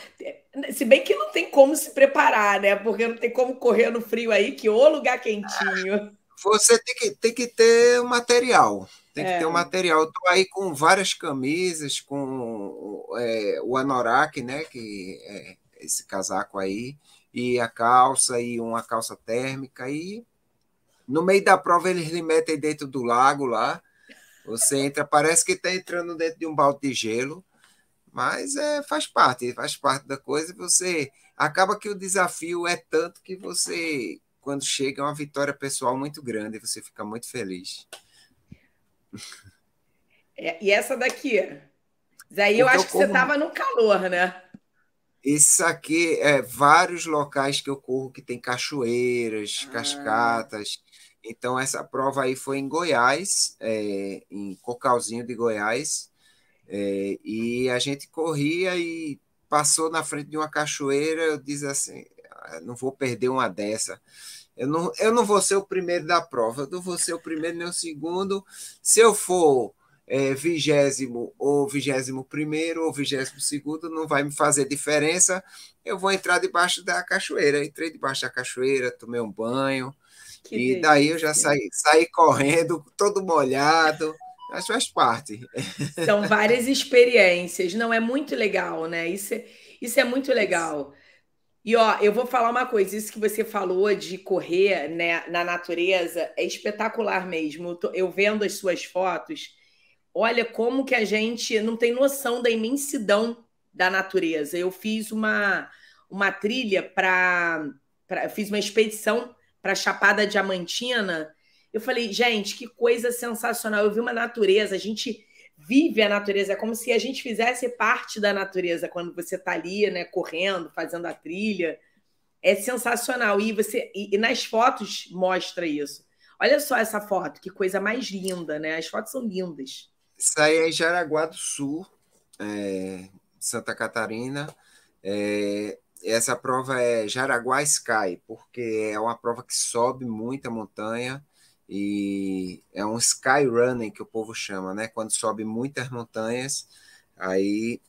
Se bem que não tem como se preparar, né? Porque não tem como correr no frio aí, que o lugar quentinho. Você tem que, tem que ter o material. Tem que é. ter o material. Eu tô aí com várias camisas, com é, o anorak, né? Que é esse casaco aí, e a calça, e uma calça térmica, e no meio da prova eles lhe metem dentro do lago lá. Você entra, parece que está entrando dentro de um balde de gelo, mas é, faz parte, faz parte da coisa. Você acaba que o desafio é tanto que você, quando chega, é uma vitória pessoal muito grande, você fica muito feliz. É, e essa daqui? Daí eu, eu acho que como... você estava no calor, né? Isso aqui é vários locais que eu corro que tem cachoeiras, ah. cascatas. Então, essa prova aí foi em Goiás, é, em Cocalzinho de Goiás, é, e a gente corria e passou na frente de uma cachoeira. Eu disse assim: não vou perder uma dessa. Eu não, eu não vou ser o primeiro da prova, eu não vou ser o primeiro nem o segundo. Se eu for é, vigésimo ou vigésimo primeiro ou vigésimo segundo, não vai me fazer diferença. Eu vou entrar debaixo da cachoeira. Entrei debaixo da cachoeira, tomei um banho. Que e daí eu já saí, saí correndo, todo molhado. Mas faz parte. São várias experiências. Não, é muito legal, né? Isso é, isso é muito legal. E ó, eu vou falar uma coisa, isso que você falou de correr né, na natureza é espetacular mesmo. Eu vendo as suas fotos, olha como que a gente não tem noção da imensidão da natureza. Eu fiz uma, uma trilha para. Fiz uma expedição para Chapada Diamantina. Eu falei, gente, que coisa sensacional. Eu vi uma natureza, a gente vive a natureza, é como se a gente fizesse parte da natureza quando você está ali, né, correndo, fazendo a trilha. É sensacional. E você e, e nas fotos mostra isso. Olha só essa foto, que coisa mais linda, né? As fotos são lindas. Isso aí é em Jaraguá do Sul, é, Santa Catarina. É, essa prova é Jaraguá Sky, porque é uma prova que sobe muita montanha e é um sky running que o povo chama, né? Quando sobe muitas montanhas, aí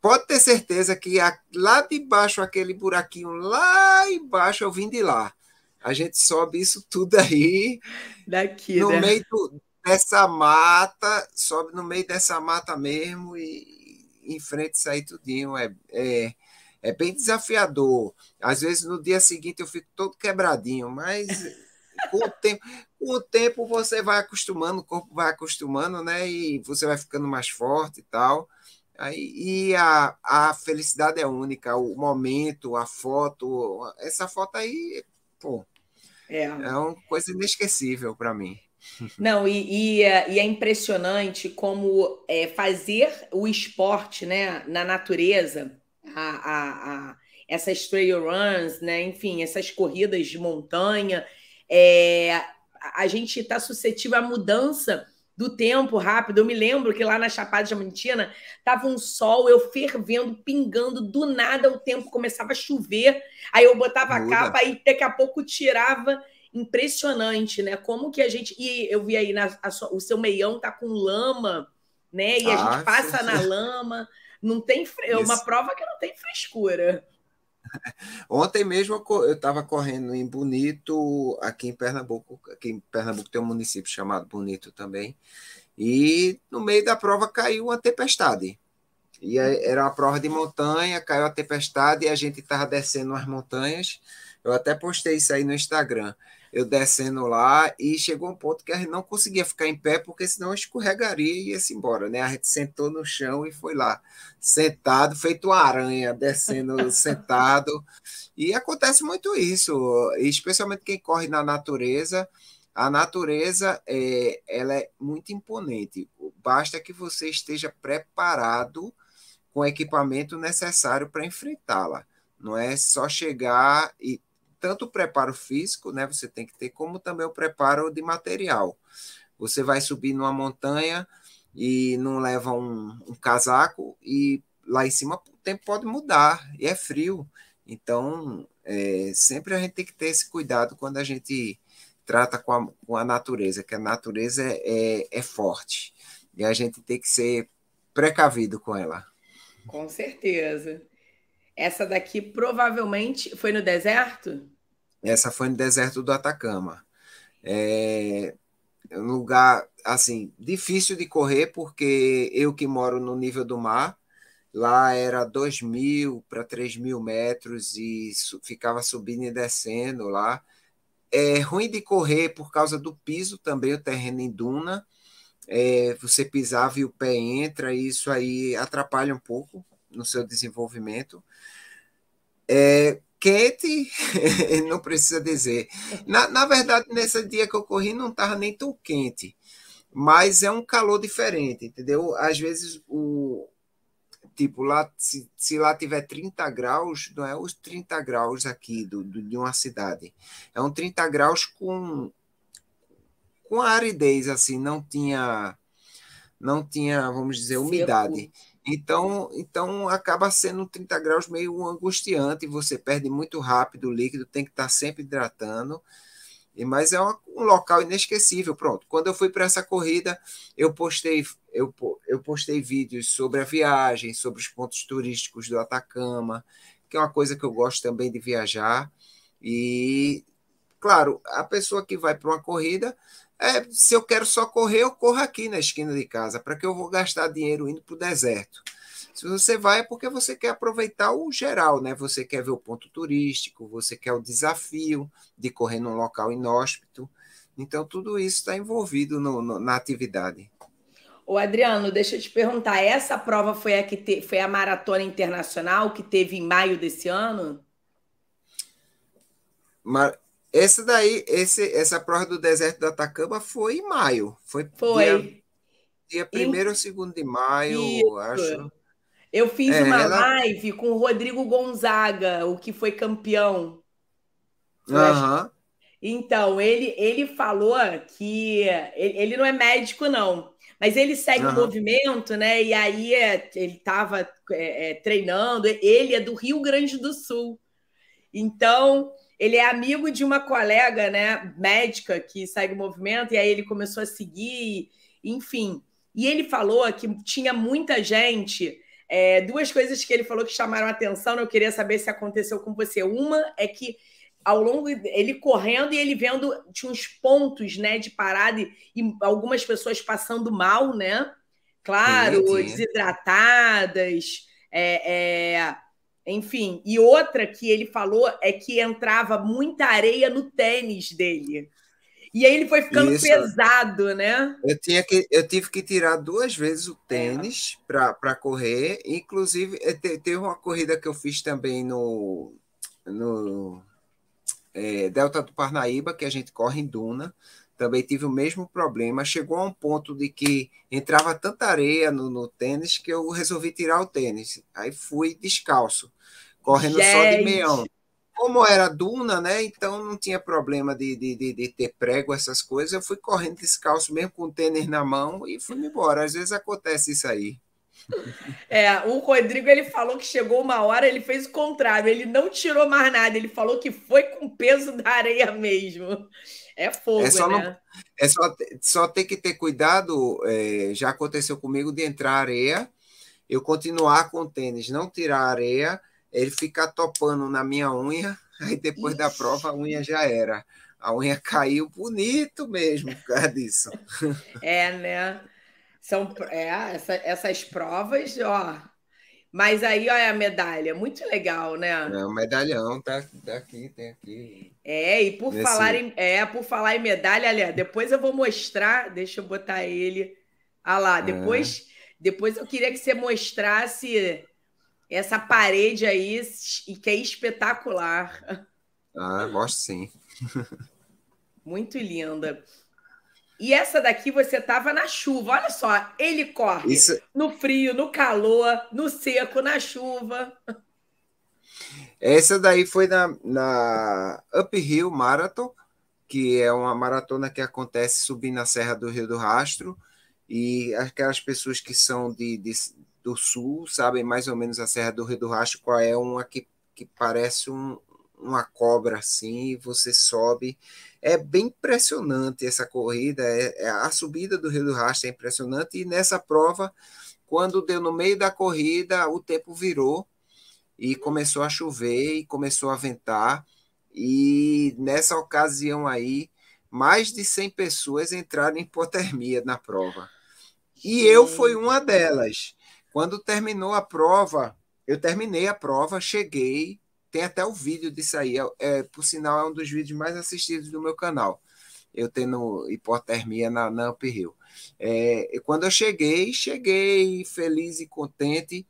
pode ter certeza que lá de baixo, aquele buraquinho lá embaixo, eu vim de lá. A gente sobe isso tudo aí. Daqui, no né? meio do, dessa mata, sobe no meio dessa mata mesmo e enfrenta isso aí tudinho. É, é, é bem desafiador. Às vezes no dia seguinte eu fico todo quebradinho, mas com o tempo, com o tempo você vai acostumando, o corpo vai acostumando, né? E você vai ficando mais forte e tal. Aí, e a, a felicidade é única, o momento, a foto, essa foto aí, pô, é, é uma coisa inesquecível para mim. Não, e, e, é, e, é impressionante como é, fazer o esporte né, na natureza, a, a, a, essas trail runs, né, enfim, essas corridas de montanha, é, a gente está suscetível à mudança do tempo rápido. Eu me lembro que lá na Chapada Diamantina tava um sol, eu fervendo, pingando, do nada o tempo começava a chover, aí eu botava Muda. a capa e daqui a pouco tirava impressionante, né? Como que a gente. E eu vi aí na, a, o seu meião tá com lama, né? E a ah, gente passa sim. na lama. Não tem é uma prova que não tem frescura. Ontem mesmo eu estava correndo em Bonito, aqui em Pernambuco. Aqui em Pernambuco tem um município chamado Bonito também. E no meio da prova caiu uma tempestade. E era uma prova de montanha, caiu a tempestade e a gente estava descendo as montanhas. Eu até postei isso aí no Instagram eu descendo lá e chegou um ponto que a gente não conseguia ficar em pé porque senão escorregaria e ia-se embora, né? A gente sentou no chão e foi lá, sentado, feito uma aranha, descendo [laughs] sentado. E acontece muito isso, especialmente quem corre na natureza. A natureza é, ela é muito imponente. Basta que você esteja preparado com o equipamento necessário para enfrentá-la. Não é só chegar e tanto o preparo físico, né, você tem que ter, como também o preparo de material. Você vai subir numa montanha e não leva um, um casaco e lá em cima o tempo pode mudar e é frio. Então, é, sempre a gente tem que ter esse cuidado quando a gente trata com a, com a natureza, que a natureza é, é, é forte e a gente tem que ser precavido com ela. Com certeza. Essa daqui provavelmente foi no deserto? Essa foi no deserto do Atacama. É um lugar assim difícil de correr porque eu que moro no nível do mar lá era 2 mil para 3 mil metros e ficava subindo e descendo lá. É ruim de correr por causa do piso também o terreno em duna. É, você pisava e o pé entra e isso aí atrapalha um pouco no seu desenvolvimento. É, quente, [laughs] não precisa dizer. Na, na verdade, nesse dia que eu corri, não estava nem tão quente, mas é um calor diferente, entendeu? Às vezes, o tipo, lá, se, se lá tiver 30 graus, não é os 30 graus aqui do, do, de uma cidade, é um 30 graus com, com aridez, assim, não tinha, não tinha, vamos dizer, umidade. Então, então acaba sendo 30 graus meio angustiante, você perde muito rápido o líquido, tem que estar sempre hidratando. Mas é um local inesquecível. Pronto. Quando eu fui para essa corrida, eu postei, eu, eu postei vídeos sobre a viagem, sobre os pontos turísticos do Atacama, que é uma coisa que eu gosto também de viajar. E, claro, a pessoa que vai para uma corrida, é, se eu quero só correr, eu corro aqui na esquina de casa. Para que eu vou gastar dinheiro indo para o deserto? Se você vai é porque você quer aproveitar o geral, né? Você quer ver o ponto turístico, você quer o desafio de correr num local inóspito. Então, tudo isso está envolvido no, no, na atividade. O Adriano, deixa eu te perguntar, essa prova foi a que te, foi a maratona internacional que teve em maio desse ano? Mar essa daí, esse, essa prova do deserto do Atacama foi em maio. Foi, foi. dia, dia 1 ou 2 de maio, Isso. acho. Eu fiz é, uma ela... live com o Rodrigo Gonzaga, o que foi campeão. Uhum. Então, ele, ele falou que ele, ele, não é médico, não, mas ele segue o uhum. um movimento, né? E aí ele estava é, é, treinando. Ele é do Rio Grande do Sul. Então, ele é amigo de uma colega, né, médica que segue o movimento, e aí ele começou a seguir, enfim. E ele falou que tinha muita gente. É, duas coisas que ele falou que chamaram a atenção, eu queria saber se aconteceu com você. Uma é que ao longo ele correndo e ele vendo tinha uns pontos, né, de parada e, e algumas pessoas passando mal, né? Claro, desidratadas, é, é enfim, e outra que ele falou é que entrava muita areia no tênis dele. E aí ele foi ficando Isso. pesado, né? Eu, tinha que, eu tive que tirar duas vezes o tênis é. para correr. Inclusive, eh, teve uma corrida que eu fiz também no, no é, Delta do Parnaíba, que a gente corre em Duna. Também tive o mesmo problema. Chegou a um ponto de que entrava tanta areia no, no tênis que eu resolvi tirar o tênis. Aí fui descalço correndo Gente. só de meião. Como era duna, né? Então não tinha problema de, de, de, de, ter prego, essas coisas. Eu fui correndo descalço mesmo com o tênis na mão e fui embora. Às vezes acontece isso aí. É, o Rodrigo ele falou que chegou uma hora, ele fez o contrário, ele não tirou mais nada, ele falou que foi com o peso da areia mesmo. É fogo, é só né? Não, é só, só ter que ter cuidado, é, já aconteceu comigo de entrar areia, eu continuar com o tênis, não tirar areia ele ficar topando na minha unha, [laughs] aí depois Ixi. da prova a unha já era. A unha caiu bonito mesmo por causa disso. É, né? São é, essa, essas provas, ó. Mas aí, olha a medalha, muito legal, né? É, o medalhão tá, tá aqui, tem aqui. É, e por nesse... falar em, é, por falar em medalha, olha, depois eu vou mostrar, deixa eu botar ele. Ah lá, depois, é. depois eu queria que você mostrasse essa parede aí que é espetacular. Ah, gosto sim. [laughs] Muito linda. E essa daqui você tava na chuva. Olha só, ele corre Isso... no frio, no calor, no seco, na chuva. Essa daí foi na, na Uphill Marathon, que é uma maratona que acontece subindo a Serra do Rio do Rastro, e aquelas pessoas que são de, de do sul sabem mais ou menos a Serra do Rio do Rastro, qual é uma que, que parece um, uma cobra assim, você sobe. É bem impressionante essa corrida, é, é, a subida do Rio do Rastro é impressionante, e nessa prova, quando deu no meio da corrida, o tempo virou e começou a chover e começou a ventar, e nessa ocasião aí, mais de 100 pessoas entraram em hipotermia na prova. E eu fui uma delas. Quando terminou a prova, eu terminei a prova, cheguei, tem até o vídeo disso aí, é, é, por sinal, é um dos vídeos mais assistidos do meu canal. Eu tendo hipotermia na, na Up Hill. É, quando eu cheguei, cheguei feliz e contente.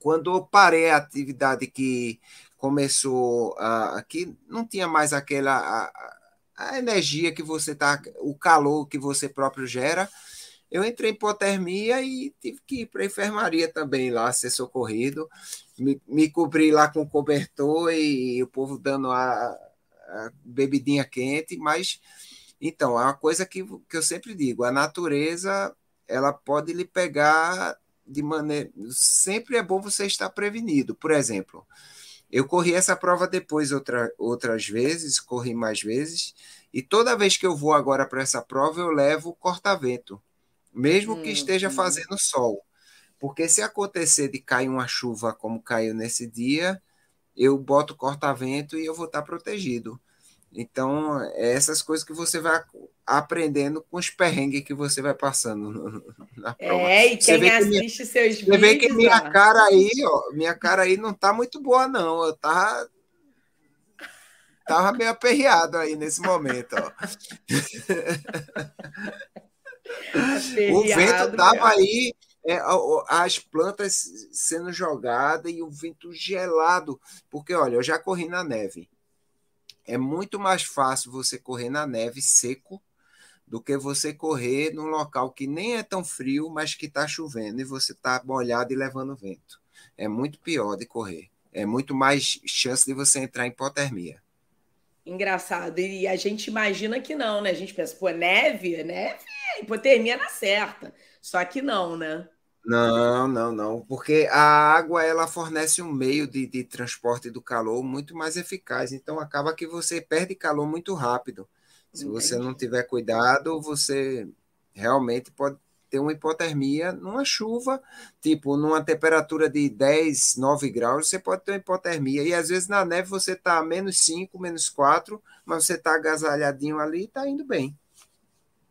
Quando eu parei a atividade que começou aqui, não tinha mais aquela a, a energia que você tá, o calor que você próprio gera eu entrei em hipotermia e tive que ir para a enfermaria também lá, ser socorrido. Me, me cobri lá com cobertor e, e o povo dando a, a, bebidinha quente, mas então, é uma coisa que, que eu sempre digo, a natureza ela pode lhe pegar de maneira. Sempre é bom você estar prevenido. Por exemplo, eu corri essa prova depois outra, outras vezes, corri mais vezes, e toda vez que eu vou agora para essa prova, eu levo corta-vento mesmo que esteja uhum. fazendo sol. Porque se acontecer de cair uma chuva como caiu nesse dia, eu boto corta-vento e eu vou estar protegido. Então, é essas coisas que você vai aprendendo com os perrengues que você vai passando na prova. É, e quem assiste minha, seus vídeos... Você vê que minha ó. cara aí, ó, minha cara aí não tá muito boa, não. Eu tava... Tava meio aperreado aí nesse momento, ó. [laughs] o vento estava aí, é, as plantas sendo jogadas e o vento gelado. Porque, olha, eu já corri na neve. É muito mais fácil você correr na neve seco do que você correr num local que nem é tão frio, mas que está chovendo e você está molhado e levando vento. É muito pior de correr. É muito mais chance de você entrar em hipotermia. Engraçado. E a gente imagina que não, né? A gente pensa, pô, neve, neve, hipotermia na certa. Só que não, né? Não, não, não. Porque a água ela fornece um meio de, de transporte do calor muito mais eficaz. Então acaba que você perde calor muito rápido. Se Entendi. você não tiver cuidado, você realmente pode ter uma hipotermia numa chuva, tipo, numa temperatura de 10, 9 graus, você pode ter uma hipotermia. E às vezes na neve você está a menos 5, menos 4, mas você está agasalhadinho ali e está indo bem.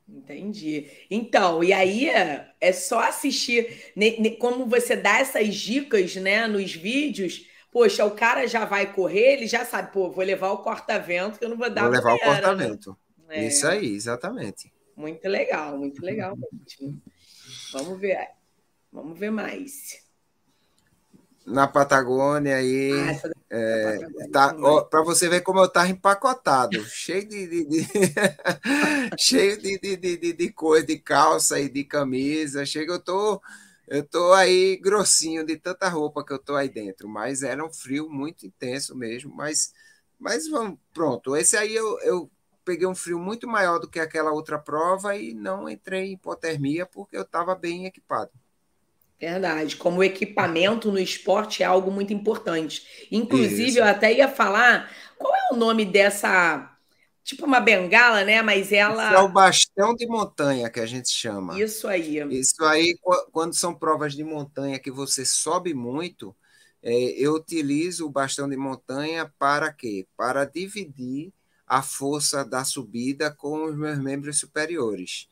Entendi. Então, e aí é só assistir. Como você dá essas dicas né, nos vídeos, poxa, o cara já vai correr, ele já sabe, pô, vou levar o corta-vento que eu não vou dar Vou levar o corta-vento. Né? Isso aí, exatamente. Muito legal, muito legal. Vamos ver. Vamos ver mais. Na Patagônia aí. Ah, é, tá, para você ver como eu estava empacotado, cheio de, de, de [laughs] cheio de, de, de, de, coisa, de calça e de camisa. Chega, eu tô, eu tô aí grossinho de tanta roupa que eu tô aí dentro, mas era um frio muito intenso mesmo. Mas, mas vamos, pronto. Esse aí eu, eu peguei um frio muito maior do que aquela outra prova e não entrei em hipotermia porque eu estava bem equipado. Verdade. Como o equipamento no esporte é algo muito importante. Inclusive, Isso. eu até ia falar qual é o nome dessa. Tipo uma bengala, né? Mas ela. Isso é o bastão de montanha que a gente chama. Isso aí. Isso aí, quando são provas de montanha que você sobe muito, é, eu utilizo o bastão de montanha para quê? Para dividir a força da subida com os meus membros superiores.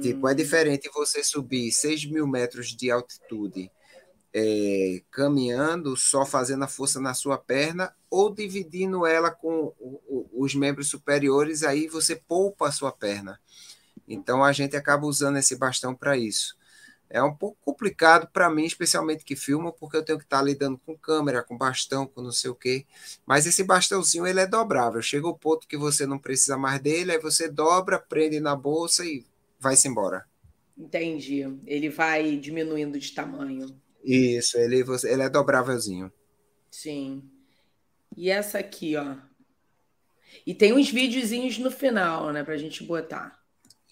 Tipo, é diferente você subir 6 mil metros de altitude é, caminhando, só fazendo a força na sua perna, ou dividindo ela com os membros superiores, aí você poupa a sua perna. Então a gente acaba usando esse bastão para isso é um pouco complicado para mim, especialmente que filmo, porque eu tenho que estar tá lidando com câmera, com bastão, com não sei o quê. Mas esse bastãozinho ele é dobrável. Chega o ponto que você não precisa mais dele, aí você dobra, prende na bolsa e vai-se embora. Entendi. Ele vai diminuindo de tamanho. Isso, ele, ele é dobrávelzinho. Sim. E essa aqui, ó. E tem uns videozinhos no final, né, para a gente botar.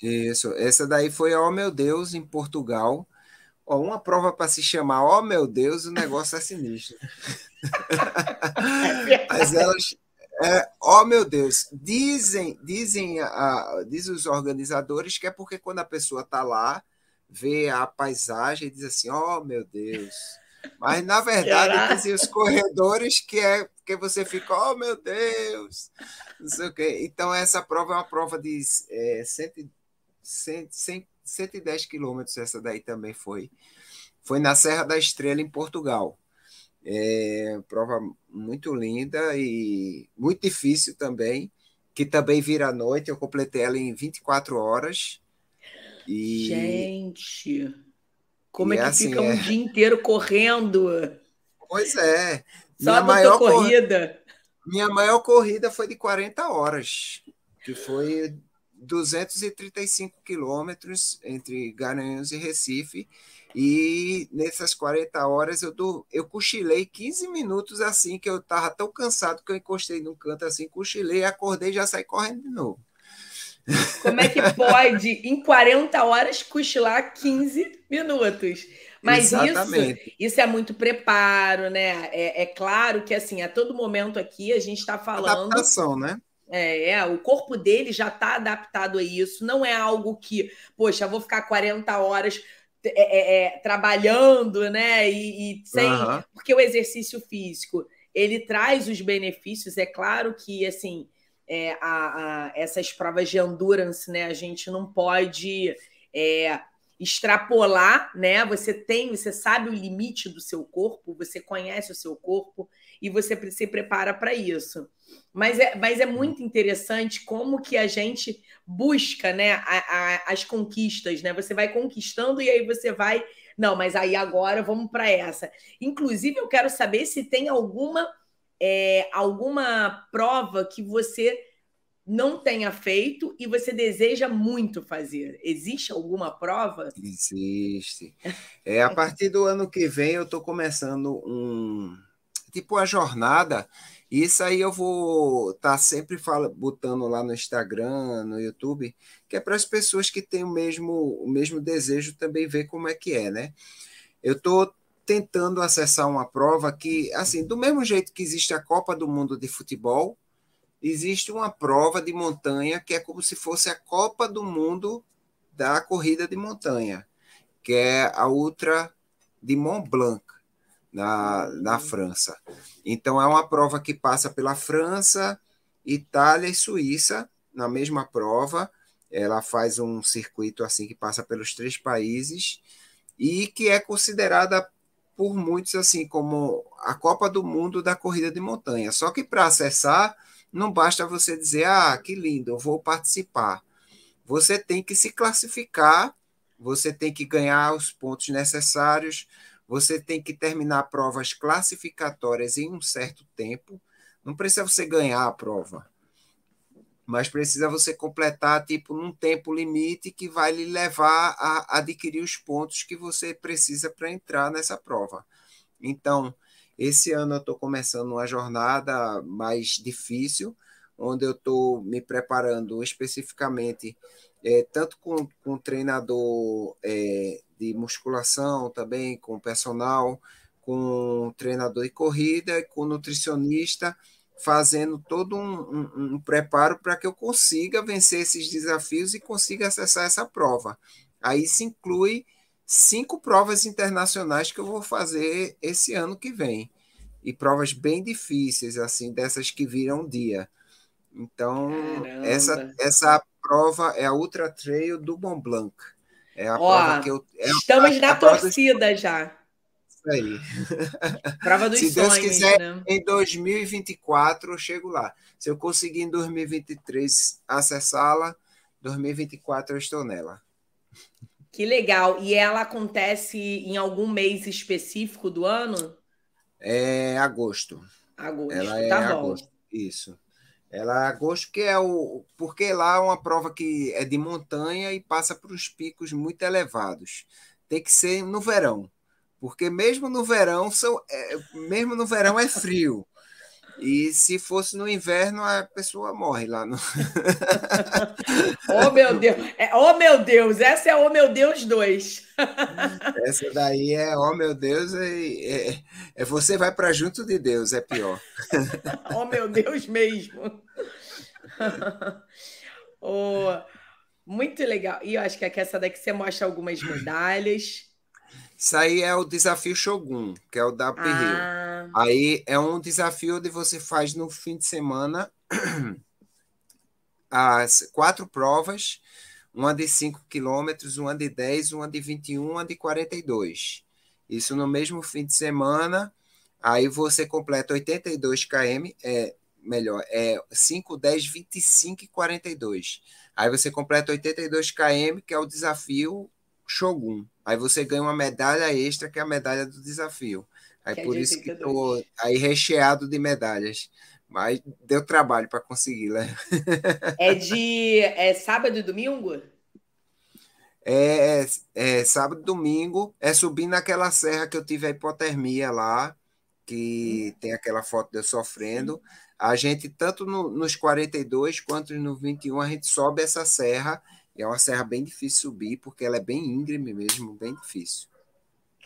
Isso, essa daí foi Oh Meu Deus, em Portugal. Ó, uma prova para se chamar Oh Meu Deus, o negócio é sinistro. [laughs] Mas elas. É, oh meu Deus, dizem, dizem, a, dizem os organizadores que é porque quando a pessoa está lá, vê a paisagem e diz assim, oh meu Deus. Mas na verdade dizem os corredores que é que você fica, oh meu Deus, não sei o quê. Então essa prova é uma prova de é, 100, 100, 100, 110 quilômetros, essa daí também foi. Foi na Serra da Estrela, em Portugal. É, prova muito linda e muito difícil também, que também vira à noite. Eu completei ela em 24 horas. E... Gente, como e é que assim, fica um é... dia inteiro correndo? Pois é. Só minha maior corrida. Minha maior corrida foi de 40 horas, que foi 235 quilômetros entre Garanhuns e Recife. E nessas 40 horas eu, do, eu cochilei 15 minutos assim, que eu estava tão cansado que eu encostei num canto assim, cochilei, acordei e já saí correndo de novo. Como é que pode, em 40 horas, cochilar 15 minutos? Mas isso, isso é muito preparo, né? É, é, claro que assim, a todo momento aqui a gente está falando. Adaptação, né? É, é, o corpo dele já está adaptado a isso. Não é algo que, poxa, vou ficar 40 horas é, é, é, trabalhando, né? E, e sem. Uhum. Porque o exercício físico ele traz os benefícios, é claro que assim. É, a, a, essas provas de endurance, né? A gente não pode é, extrapolar, né? Você tem, você sabe o limite do seu corpo, você conhece o seu corpo e você se prepara para isso. Mas é, mas é muito interessante como que a gente busca né, a, a, as conquistas, né? Você vai conquistando e aí você vai. Não, mas aí agora vamos para essa. Inclusive, eu quero saber se tem alguma, é, alguma prova que você não tenha feito e você deseja muito fazer. Existe alguma prova? Existe. É, a partir do ano que vem eu estou começando um tipo a jornada isso aí eu vou estar tá sempre fala, botando lá no Instagram, no YouTube, que é para as pessoas que têm o mesmo, o mesmo desejo também ver como é que é, né? Eu estou tentando acessar uma prova que, assim, do mesmo jeito que existe a Copa do Mundo de Futebol, existe uma prova de montanha que é como se fosse a Copa do Mundo da corrida de montanha, que é a Ultra de Mont Blanc na, na uhum. França. Então, é uma prova que passa pela França, Itália e Suíça, na mesma prova. Ela faz um circuito assim que passa pelos três países e que é considerada por muitos assim como a Copa do Mundo da corrida de montanha. Só que para acessar, não basta você dizer: "Ah, que lindo, eu vou participar". Você tem que se classificar, você tem que ganhar os pontos necessários você tem que terminar provas classificatórias em um certo tempo. Não precisa você ganhar a prova, mas precisa você completar tipo num tempo limite que vai lhe levar a adquirir os pontos que você precisa para entrar nessa prova. Então, esse ano eu estou começando uma jornada mais difícil, onde eu estou me preparando especificamente é, tanto com, com treinador é, de musculação também, com personal, com treinador de corrida, com nutricionista, fazendo todo um, um, um preparo para que eu consiga vencer esses desafios e consiga acessar essa prova. Aí se inclui cinco provas internacionais que eu vou fazer esse ano que vem. E provas bem difíceis, assim, dessas que viram um dia. Então, essa, essa prova é a Ultra Trail do Mont Blanc. É a Ó, prova que eu. É estamos a, na a torcida já. Isso aí. [laughs] Prova dos Se sonhos, Deus quiser, né? em 2024 eu chego lá. Se eu conseguir em 2023 acessá-la, 2024 eu estou nela. Que legal. E ela acontece em algum mês específico do ano? É agosto. Agosto, ela é tá bom. Agosto. Isso. Ela agosto que é o porque lá é uma prova que é de montanha e passa por uns picos muito elevados. Tem que ser no verão, porque mesmo no verão são é, mesmo no verão é frio. E se fosse no inverno, a pessoa morre lá no. [laughs] oh, meu Deus! É, oh, meu Deus! Essa é Oh, meu Deus 2. [laughs] Essa daí é Oh, meu Deus, é, é, é você vai para junto de Deus, é pior. [laughs] oh, meu Deus mesmo. oh, muito legal. E eu acho que aqui essa daqui você mostra algumas medalhas. Isso aí é o desafio Shogun, que é o da ah. Aí é um desafio onde você faz no fim de semana [clears throat] as quatro provas, uma de 5 quilômetros, uma de 10, uma de 21, uma de 42. Isso no mesmo fim de semana. Aí você completa 82 km, é melhor, é 5, 10, 25 e 42. Aí você completa 82 km, que é o desafio Shogun. Aí você ganha uma medalha extra, que é a medalha do desafio. Aí que é por é isso que estou aí recheado de medalhas. Mas deu trabalho para conseguir, né? É de é sábado e domingo? É, é, é sábado e domingo. É subir naquela serra que eu tive a hipotermia lá, que hum. tem aquela foto de eu sofrendo. A gente, tanto no, nos 42 quanto no 21, a gente sobe essa serra é uma serra bem difícil subir, porque ela é bem íngreme mesmo, bem difícil.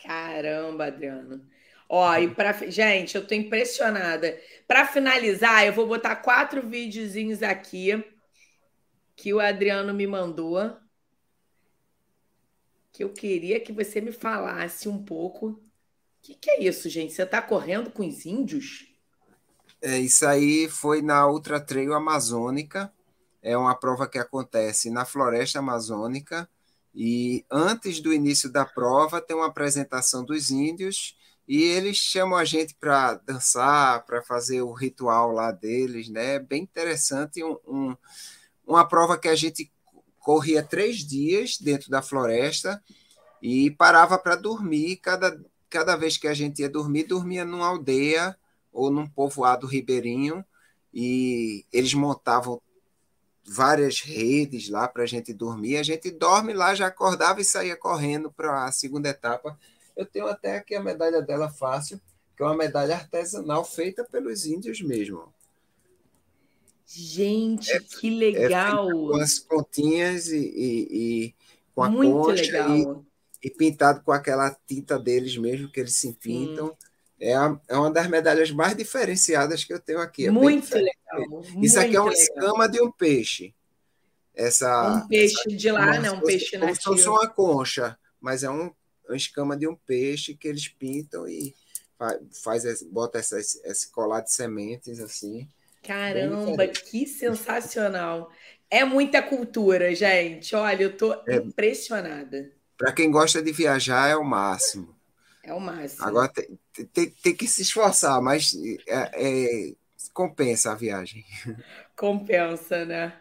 Caramba, Adriano. Ó, e gente, eu tô impressionada. Para finalizar, eu vou botar quatro videozinhos aqui que o Adriano me mandou. Que eu queria que você me falasse um pouco. O que, que é isso, gente? Você está correndo com os índios? É, isso aí foi na Ultra Trail Amazônica é uma prova que acontece na floresta amazônica e antes do início da prova tem uma apresentação dos índios e eles chamam a gente para dançar, para fazer o ritual lá deles, né? Bem interessante, um, um, uma prova que a gente corria três dias dentro da floresta e parava para dormir. Cada, cada vez que a gente ia dormir, dormia numa aldeia ou num povoado ribeirinho e eles montavam várias redes lá para a gente dormir. A gente dorme lá, já acordava e saía correndo para a segunda etapa. Eu tenho até aqui a medalha dela fácil, que é uma medalha artesanal feita pelos índios mesmo. Gente, é, que legal! É com as pontinhas e, e, e com a Muito concha legal. E, e, pintado com aquela tinta deles mesmo, que eles se pintam. É, a, é uma das medalhas mais diferenciadas que eu tenho aqui. É muito legal. Isso aqui é uma legal. escama de um peixe. Essa, um peixe essa, de lá, né? Um peixe nativo. Como se fosse uma concha, mas é um, uma escama de um peixe que eles pintam e faz, bota essa, esse colar de sementes assim. Caramba, que sensacional! É muita cultura, gente. Olha, eu tô é, impressionada. Para quem gosta de viajar, é o máximo. É o máximo. Agora tem, tem, tem que se esforçar, mas é, é, compensa a viagem. Compensa, né?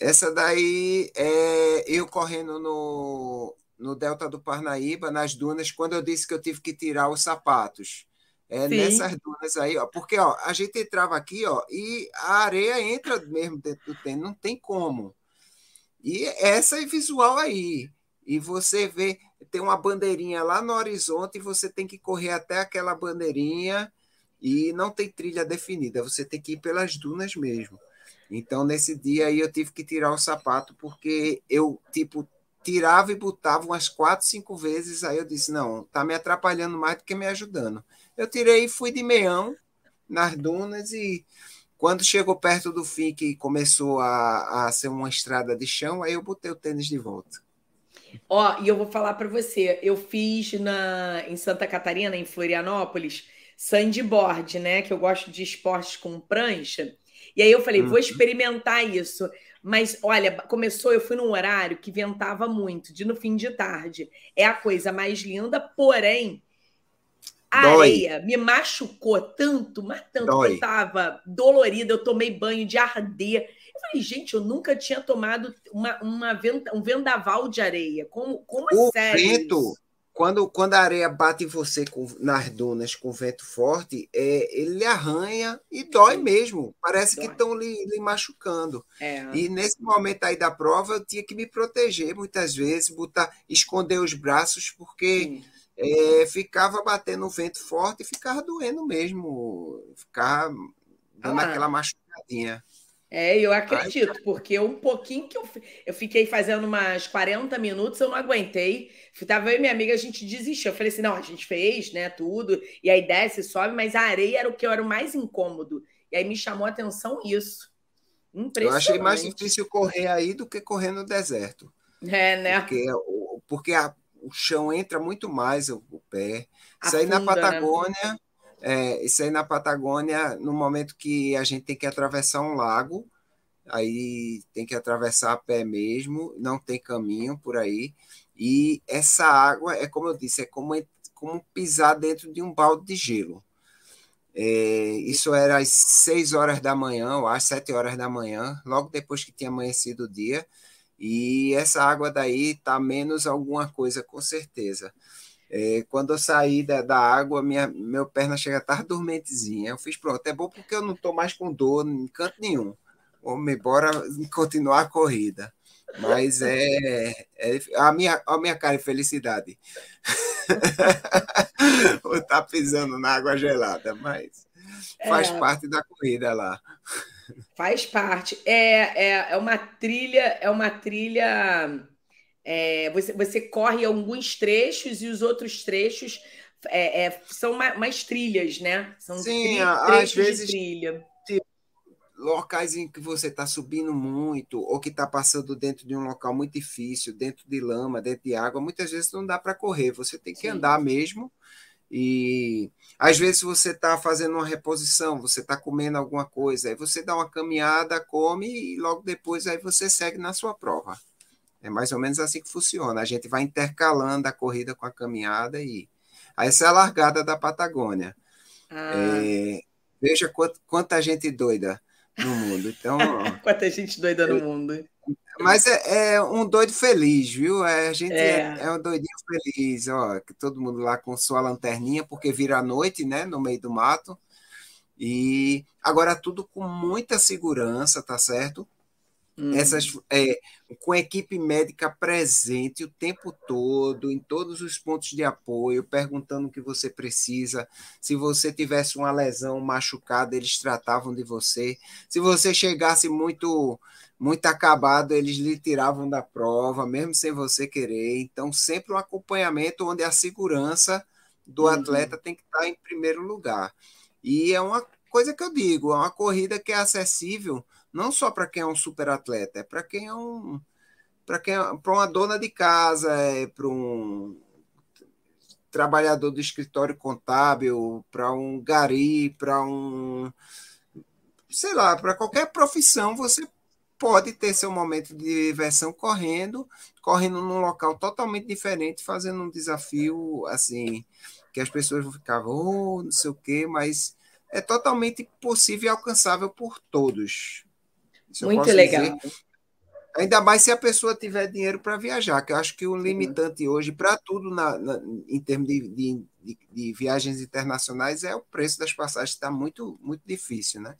Essa daí é eu correndo no, no Delta do Parnaíba, nas dunas, quando eu disse que eu tive que tirar os sapatos. É Sim. nessas dunas aí, ó, porque ó, a gente entrava aqui, ó, e a areia entra mesmo dentro do tênis, não tem como. E essa é visual aí. E você vê, tem uma bandeirinha lá no horizonte e você tem que correr até aquela bandeirinha e não tem trilha definida, você tem que ir pelas dunas mesmo. Então, nesse dia aí, eu tive que tirar o sapato, porque eu, tipo, tirava e botava umas quatro, cinco vezes. Aí eu disse: não, tá me atrapalhando mais do que me ajudando. Eu tirei e fui de meião nas dunas, e quando chegou perto do fim, que começou a, a ser uma estrada de chão, aí eu botei o tênis de volta. Ó, e eu vou falar para você, eu fiz na em Santa Catarina, em Florianópolis, sandboard, né? Que eu gosto de esportes com prancha. E aí eu falei, uhum. vou experimentar isso. Mas olha, começou, eu fui num horário que ventava muito, de no fim de tarde. É a coisa mais linda, porém, a Dói. areia me machucou tanto, mas tanto Dói. que eu tava dolorida, eu tomei banho de arder. Eu falei, gente, eu nunca tinha tomado uma, uma um vendaval de areia. Como, como é o sério? Vento, isso? Quando, quando a areia bate em você com, nas dunas com vento forte, é, ele arranha e dói mesmo. Parece dói. que estão lhe, lhe, machucando. É. E nesse momento aí da prova, eu tinha que me proteger muitas vezes, botar, esconder os braços, porque é, ficava batendo o vento forte e ficava doendo mesmo, ficava dando ah, aquela machucadinha. É, eu acredito, porque um pouquinho que eu, eu fiquei fazendo umas 40 minutos, eu não aguentei. Tava eu e minha amiga, a gente desistiu. Eu falei assim: não, a gente fez, né, tudo, e aí desce, sobe, mas a areia era o que era o mais incômodo. E aí me chamou a atenção isso. Eu achei mais difícil correr aí do que correr no deserto. É, né? Porque, porque a, o chão entra muito mais o, o pé. Isso aí na né? Patagônia. Né? É, isso aí na Patagônia, no momento que a gente tem que atravessar um lago, aí tem que atravessar a pé mesmo, não tem caminho por aí. E essa água é como eu disse, é como, como pisar dentro de um balde de gelo. É, isso era às 6 horas da manhã, ou às 7 horas da manhã, logo depois que tinha amanhecido o dia. E essa água daí tá menos alguma coisa, com certeza. É, quando eu saí da, da água, minha, meu perna chega a estar dormentezinha. Eu fiz pronto, é bom porque eu não estou mais com dor em canto nenhum. Vamos embora continuar a corrida. Mas é, é a, minha, a minha cara de felicidade. Vou [laughs] estar tá pisando na água gelada, mas faz é, parte da corrida lá. Faz parte. É, é, é uma trilha, é uma trilha. É, você, você corre alguns trechos e os outros trechos é, é, são mais, trilhas, né? São Sim, tri, às vezes trilha locais em que você está subindo muito ou que está passando dentro de um local muito difícil, dentro de lama, dentro de água, muitas vezes não dá para correr, você tem que Sim. andar mesmo. E às vezes você está fazendo uma reposição, você está comendo alguma coisa, aí você dá uma caminhada, come e logo depois aí você segue na sua prova. É mais ou menos assim que funciona. A gente vai intercalando a corrida com a caminhada e essa é a largada da Patagônia. Ah. É, veja quant, quanta gente doida no mundo. Então, [laughs] Quanta gente doida no mundo. Mas é, é, um doido feliz, viu? É, a gente é. é. é, um doidinho feliz, ó, que todo mundo lá com sua lanterninha, porque vira a noite, né, no meio do mato. E agora tudo com muita segurança, tá certo? Hum. Essas, é, com equipe médica presente o tempo todo, em todos os pontos de apoio, perguntando o que você precisa. Se você tivesse uma lesão machucada, eles tratavam de você. Se você chegasse muito muito acabado, eles lhe tiravam da prova, mesmo sem você querer. Então, sempre um acompanhamento onde a segurança do uhum. atleta tem que estar em primeiro lugar. E é uma coisa que eu digo, é uma corrida que é acessível não só para quem é um super atleta, é para quem é um para quem é, para uma dona de casa, é para um trabalhador do escritório contábil, para um gari, para um sei lá, para qualquer profissão você pode ter seu momento de diversão correndo, correndo num local totalmente diferente, fazendo um desafio assim que as pessoas vão ficar, oh, não sei o quê, mas é totalmente possível e alcançável por todos. Muito legal. Dizer. Ainda mais se a pessoa tiver dinheiro para viajar, que eu acho que o limitante hoje para tudo na, na, em termos de, de, de, de, viagens internacionais é o preço das passagens, está muito, muito difícil, né?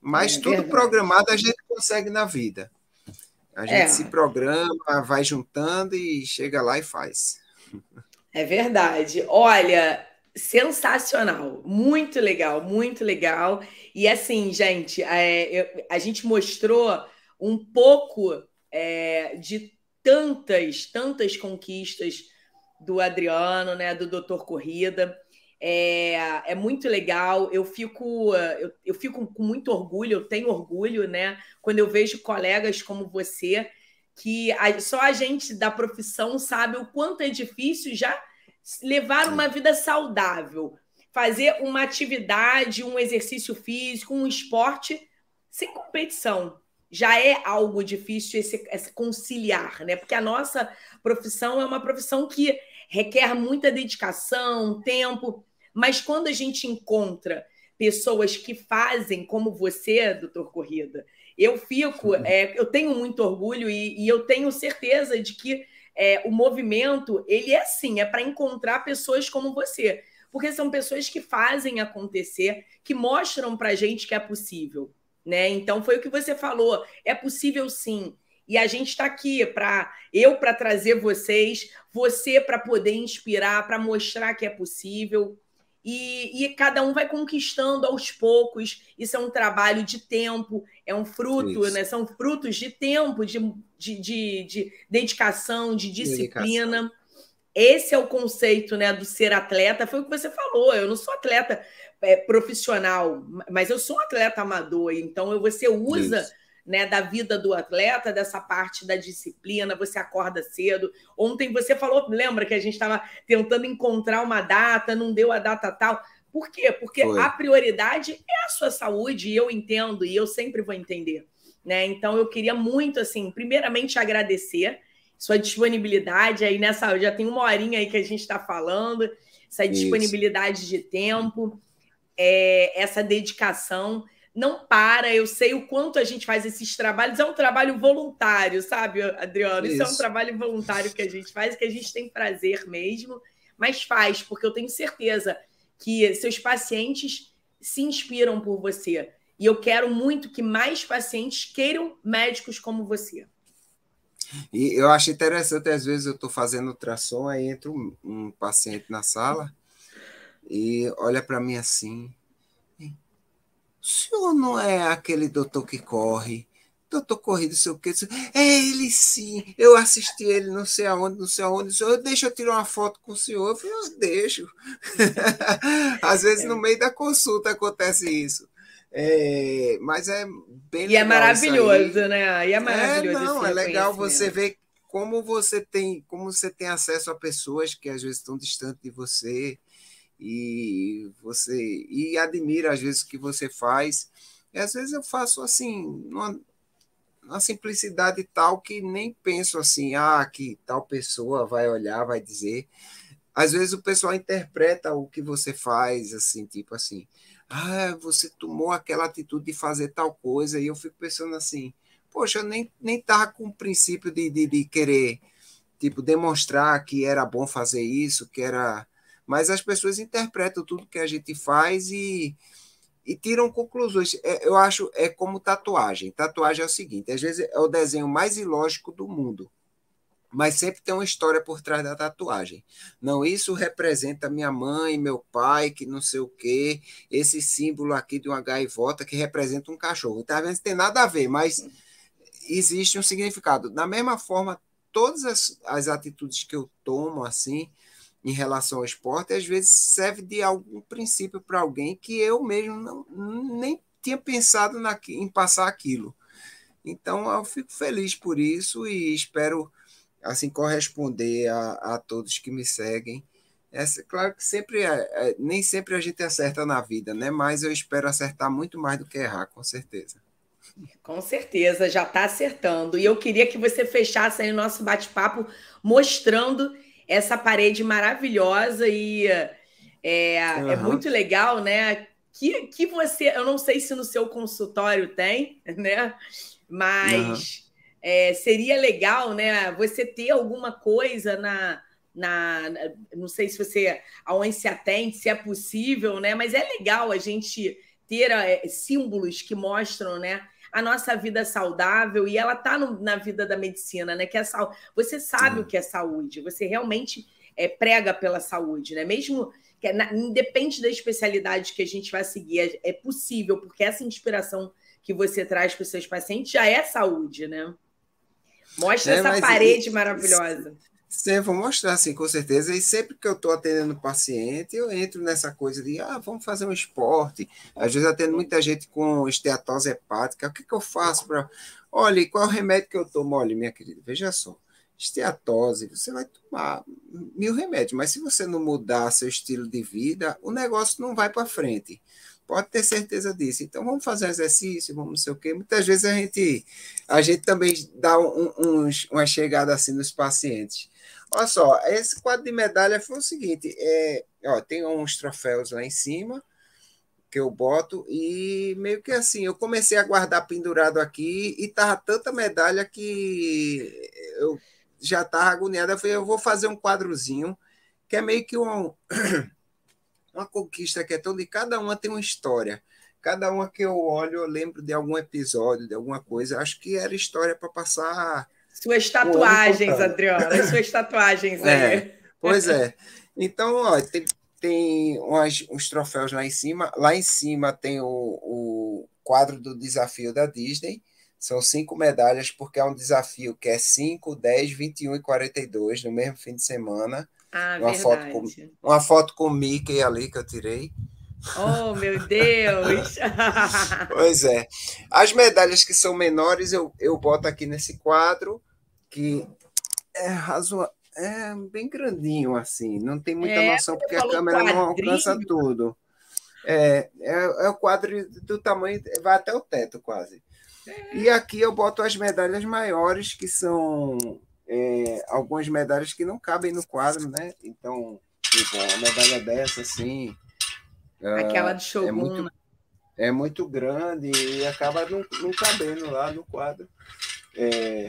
Mas é, tudo verdade. programado a gente consegue na vida. A gente é. se programa, vai juntando e chega lá e faz. É verdade. Olha, sensacional, muito legal, muito legal. E assim, gente, é, a gente mostrou um pouco é, de tantas, tantas conquistas do Adriano, né, do Doutor Corrida. É, é muito legal. Eu fico, eu, eu fico com muito orgulho, eu tenho orgulho, né, quando eu vejo colegas como você, que a, só a gente da profissão sabe o quanto é difícil já levar uma vida saudável, fazer uma atividade, um exercício físico, um esporte sem competição. Já é algo difícil esse, esse conciliar, né? Porque a nossa profissão é uma profissão que requer muita dedicação, tempo, mas quando a gente encontra pessoas que fazem como você, doutor Corrida, eu fico, é, eu tenho muito orgulho e, e eu tenho certeza de que é, o movimento, ele é assim, é para encontrar pessoas como você. Porque são pessoas que fazem acontecer, que mostram para gente que é possível. Né? Então, foi o que você falou. É possível sim. E a gente está aqui para eu para trazer vocês, você para poder inspirar, para mostrar que é possível. E, e, cada um vai conquistando aos poucos. Isso é um trabalho de tempo, é um fruto, né? São frutos de tempo, de, de, de, de dedicação, de disciplina. Dedicação. Esse é o conceito né, do ser atleta. Foi o que você falou. Eu não sou atleta é, profissional, mas eu sou um atleta amador. Então você usa Isso né, da vida do atleta, dessa parte da disciplina, você acorda cedo. Ontem você falou, lembra que a gente estava tentando encontrar uma data, não deu a data tal. Por quê? Porque Foi. a prioridade é a sua saúde, e eu entendo, e eu sempre vou entender. Né? Então eu queria muito, assim, primeiramente agradecer sua disponibilidade aí nessa. Já tem uma horinha aí que a gente está falando, essa disponibilidade Isso. de tempo, é, essa dedicação não para. Eu sei o quanto a gente faz esses trabalhos. É um trabalho voluntário, sabe, Adriano? Isso, Isso é um trabalho voluntário que a gente faz, que a gente tem prazer mesmo, mas faz, porque eu tenho certeza que seus pacientes se inspiram por você. E eu quero muito que mais pacientes queiram médicos como você. E eu acho interessante, às vezes eu estou fazendo ultrassom, aí entra um, um paciente na sala e olha para mim assim, o senhor não é aquele doutor que corre? Doutor Corrido, sei o quê. É ele sim. Eu assisti ele não sei aonde, não sei aonde. Senhor, deixa eu tirar uma foto com o senhor. Eu falei, eu deixo. [laughs] Às vezes, no meio da consulta acontece isso. É, mas é bem E é maravilhoso, né? E é maravilhoso. É, não, é legal você ver como você tem, como você tem acesso a pessoas que às vezes estão distantes de você e você e admira às vezes o que você faz. E às vezes eu faço assim, numa, numa simplicidade tal que nem penso assim, ah, que tal pessoa vai olhar, vai dizer. Às vezes o pessoal interpreta o que você faz, assim, tipo assim, ah, você tomou aquela atitude de fazer tal coisa, e eu fico pensando assim, poxa, eu nem, nem tava com o princípio de, de, de querer, tipo, demonstrar que era bom fazer isso, que era mas as pessoas interpretam tudo que a gente faz e, e tiram conclusões. É, eu acho é como tatuagem. Tatuagem é o seguinte: às vezes é o desenho mais ilógico do mundo, mas sempre tem uma história por trás da tatuagem. Não, isso representa minha mãe, meu pai, que não sei o quê, esse símbolo aqui de uma gaivota que representa um cachorro. Tá vendo? Não tem nada a ver, mas existe um significado. Da mesma forma, todas as, as atitudes que eu tomo assim em relação ao esporte, às vezes serve de algum princípio para alguém que eu mesmo não, nem tinha pensado na, em passar aquilo. Então, eu fico feliz por isso e espero assim corresponder a, a todos que me seguem. É claro que sempre é, é, nem sempre a gente acerta na vida, né? Mas eu espero acertar muito mais do que errar, com certeza. Com certeza, já está acertando. E eu queria que você fechasse aí o nosso bate-papo mostrando essa parede maravilhosa e é, uhum. é muito legal, né? Que, que você, eu não sei se no seu consultório tem, [laughs] né? Mas uhum. é, seria legal, né? Você ter alguma coisa na, na, não sei se você aonde se atende, se é possível, né? Mas é legal a gente ter é, símbolos que mostram, né? A nossa vida saudável e ela está na vida da medicina, né? Que é sal... Você sabe Sim. o que é saúde, você realmente é, prega pela saúde, né? Mesmo que é na... independe da especialidade que a gente vai seguir, é, é possível, porque essa inspiração que você traz para os seus pacientes já é saúde, né? Mostra é, essa parede e, maravilhosa. Vou mostrar, sim, com certeza. E sempre que eu estou atendendo paciente, eu entro nessa coisa de, ah, vamos fazer um esporte. Às vezes atendo muita gente com esteatose hepática. O que, que eu faço para. Olha, qual é o remédio que eu tomo? Olha, minha querida, veja só. Esteatose, você vai tomar mil remédios, mas se você não mudar seu estilo de vida, o negócio não vai para frente. Pode ter certeza disso. Então, vamos fazer exercício, vamos não sei o quê. Muitas vezes a gente, a gente também dá um, uma chegada assim nos pacientes Olha só, esse quadro de medalha foi o seguinte: é, ó, tem uns troféus lá em cima que eu boto e meio que assim, eu comecei a guardar pendurado aqui e tava tanta medalha que eu já tava agoniado. Eu falei, eu vou fazer um quadrozinho que é meio que um, [clears throat] uma conquista que é toda e cada uma tem uma história. cada uma que eu olho, eu lembro de algum episódio, de alguma coisa. Acho que era história para passar. Suas tatuagens, Adriana, suas [laughs] tatuagens é, aí. Pois é. Então, ó, tem, tem umas, uns troféus lá em cima. Lá em cima tem o, o quadro do desafio da Disney. São cinco medalhas, porque é um desafio que é 5, 10, 21 e 42 no mesmo fim de semana. Ah, uma verdade. Foto com, uma foto com o Mickey ali que eu tirei. Oh, meu Deus! [laughs] pois é. As medalhas que são menores, eu, eu boto aqui nesse quadro, que é razoável. É bem grandinho assim, não tem muita é, noção, porque a câmera quadrinho. não alcança tudo. É, é, é o quadro do tamanho, vai até o teto quase. É. E aqui eu boto as medalhas maiores, que são é, algumas medalhas que não cabem no quadro, né? Então, tipo, uma medalha dessa, assim, Aquela de Shogun. É muito, é muito grande e acaba não, não cabendo lá no quadro. É,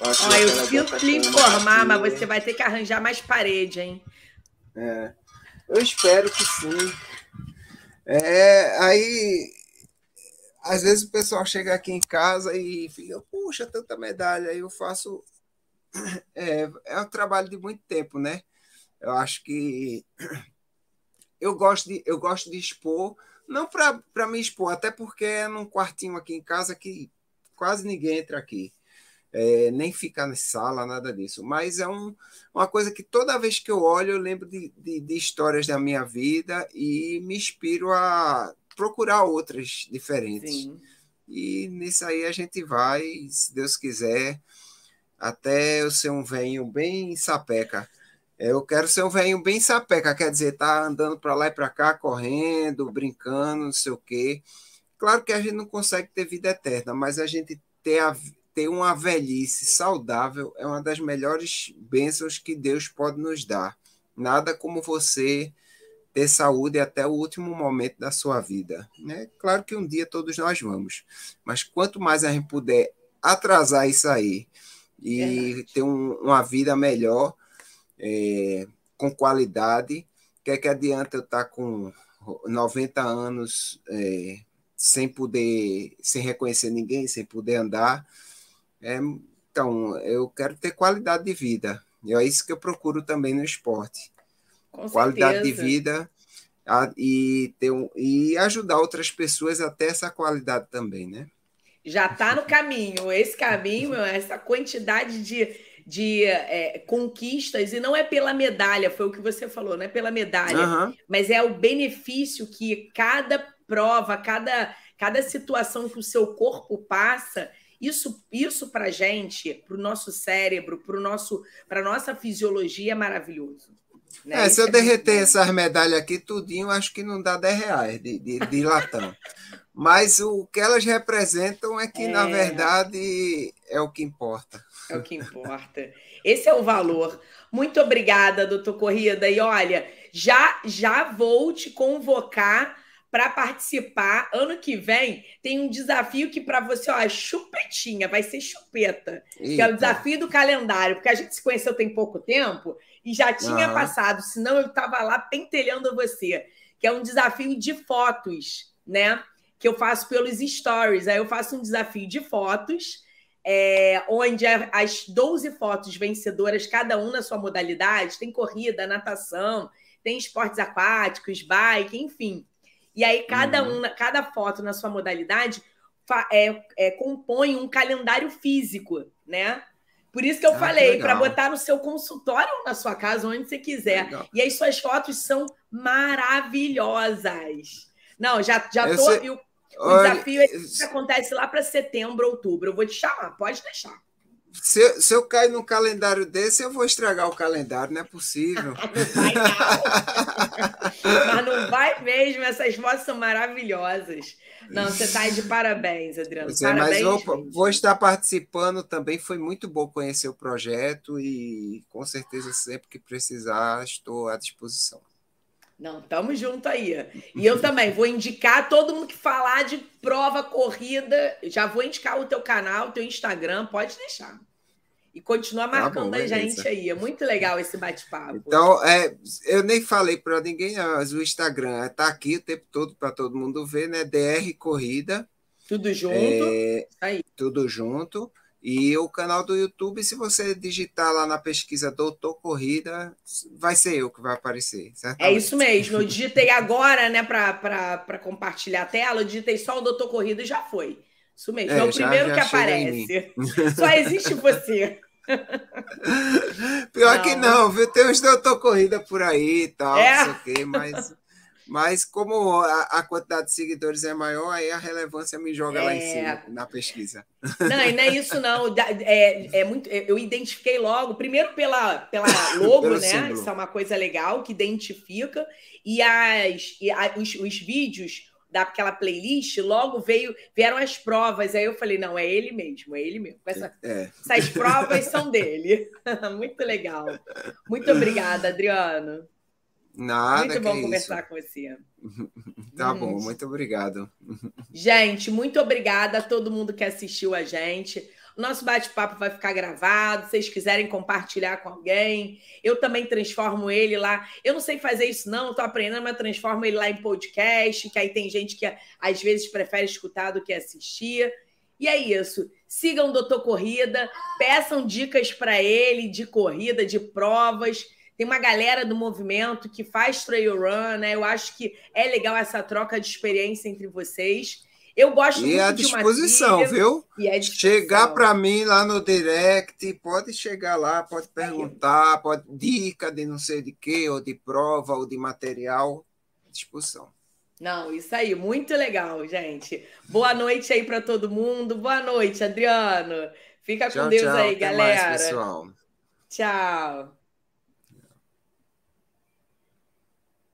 Olha, eu sinto lhe informar, mas você vai ter que arranjar mais parede, hein? É, eu espero que sim. É, aí, às vezes o pessoal chega aqui em casa e fica, puxa, tanta medalha. Aí eu faço. [clears throat] É, é um trabalho de muito tempo, né? Eu acho que [clears throat] eu gosto de, eu gosto de expor, não para me expor, até porque é num quartinho aqui em casa que quase ninguém entra aqui. É, nem ficar na sala, nada disso. Mas é um, uma coisa que toda vez que eu olho, eu lembro de, de, de, histórias da minha vida e me inspiro a procurar outras diferentes. Sim. E nisso aí a gente vai, se Deus quiser, até eu ser um venho bem sapeca. Eu quero ser um velhinho bem sapeca, quer dizer, tá andando para lá e para cá, correndo, brincando, não sei o quê. Claro que a gente não consegue ter vida eterna, mas a gente ter, a, ter uma velhice saudável é uma das melhores bênçãos que Deus pode nos dar. Nada como você ter saúde até o último momento da sua vida. Né? Claro que um dia todos nós vamos, mas quanto mais a gente puder atrasar isso aí e ter um, uma vida melhor, é, com qualidade. Quer que adianta eu estar com 90 anos é, sem poder, sem reconhecer ninguém, sem poder andar? É, então, eu quero ter qualidade de vida. E é isso que eu procuro também no esporte. Com qualidade certeza. de vida a, e, ter um, e ajudar outras pessoas a ter essa qualidade também, né? Já está no caminho. Esse caminho, essa quantidade de de é, conquistas, e não é pela medalha, foi o que você falou, não é pela medalha, uhum. mas é o benefício que cada prova, cada, cada situação que o seu corpo passa, isso, isso para gente, para o nosso cérebro, para nosso, para nossa fisiologia é maravilhoso. Né? É, se eu é derreter essas medalhas aqui, tudinho, acho que não dá 10 reais de, de, de latão. Mas o que elas representam é que, é... na verdade, é o que importa. É o que importa. Esse é o valor. Muito obrigada, doutor Corrida. E olha, já já vou te convocar para participar. Ano que vem tem um desafio que para você, ó, é chupetinha, vai ser chupeta. Eita. Que é o desafio do calendário, porque a gente se conheceu tem pouco tempo e já tinha uhum. passado, senão eu estava lá pentelhando você. Que é um desafio de fotos, né? Que eu faço pelos stories. Aí eu faço um desafio de fotos é, onde as 12 fotos vencedoras, cada um na sua modalidade, tem corrida, natação, tem esportes aquáticos, bike, enfim. E aí, cada, uhum. um, cada foto na sua modalidade é, é, compõe um calendário físico, né? Por isso que eu ah, falei, para botar no seu consultório ou na sua casa, onde você quiser. Legal. E as suas fotos são maravilhosas. Não, já, já tô. Eu, o Olha, desafio é acontece lá para setembro, outubro. Eu vou te chamar, pode deixar. Se, eu, se eu cair num calendário desse, eu vou estragar o calendário, não é possível. [laughs] não vai, não. [laughs] Mas não vai mesmo, essas fotos são maravilhosas. Não, você está de parabéns, Adriano. É, parabéns, mas vou, vou, estar participando também. Foi muito bom conhecer o projeto e com certeza, sempre que precisar, estou à disposição. Não, tamo junto aí. E eu também vou indicar todo mundo que falar de prova corrida, já vou indicar o teu canal, o teu Instagram, pode deixar. E continua tá marcando tá bom, a gente aí. É muito legal esse bate-papo. Então, é, eu nem falei para ninguém, mas o Instagram está aqui o tempo todo para todo mundo ver, né? DR Corrida. Tudo junto. É, aí. Tudo junto. E o canal do YouTube, se você digitar lá na pesquisa Doutor Corrida, vai ser eu que vai aparecer. Certamente. É isso mesmo. Eu digitei agora, né, para compartilhar a tela, eu digitei só o Doutor Corrida e já foi. Isso mesmo. É, é o já, primeiro já que aparece. Só existe você. [laughs] Pior não. que não, viu? Tem uns Doutor Corrida por aí e tal, é. não sei o quê, mas. Mas como a, a, quantidade de seguidores é maior, aí a relevância me joga é... lá em é. cima na pesquisa. Não, e não é isso não. É, é muito, eu identifiquei logo, primeiro pela, pela [laughs] logo, né? Símbolo. Isso é uma coisa legal que identifica. E, as, e a, os, os vídeos daquela playlist, logo veio vieram as provas. Aí eu falei, não, é ele mesmo, é ele mesmo. Essa, é. Essas [laughs] provas são dele. [laughs] Muito legal. Muito obrigada, Adriano. Nada, muito bom conversar isso. com você. [laughs] tá hum. bom, muito obrigado. Gente, muito obrigada a todo mundo que assistiu a gente. Nosso bate-papo vai ficar gravado. Se vocês quiserem compartilhar com alguém, eu também transformo ele lá. Eu não sei fazer isso, não, estou aprendendo, mas transformo ele lá em podcast, que aí tem gente que às vezes prefere escutar do que assistir. E é isso. Sigam o Doutor Corrida, peçam dicas para ele de corrida, de provas tem uma galera do movimento que faz trail run, né? Eu acho que é legal essa troca de experiência entre vocês. Eu gosto e muito à disposição, de viu? E é chegar para mim lá no direct, pode chegar lá, pode perguntar, pode dica de não sei de quê, ou de prova, ou de material, à disposição. Não, isso aí, muito legal, gente. Boa noite aí para todo mundo. Boa noite, Adriano. Fica tchau, com Deus tchau, aí, galera. Mais, pessoal. Tchau.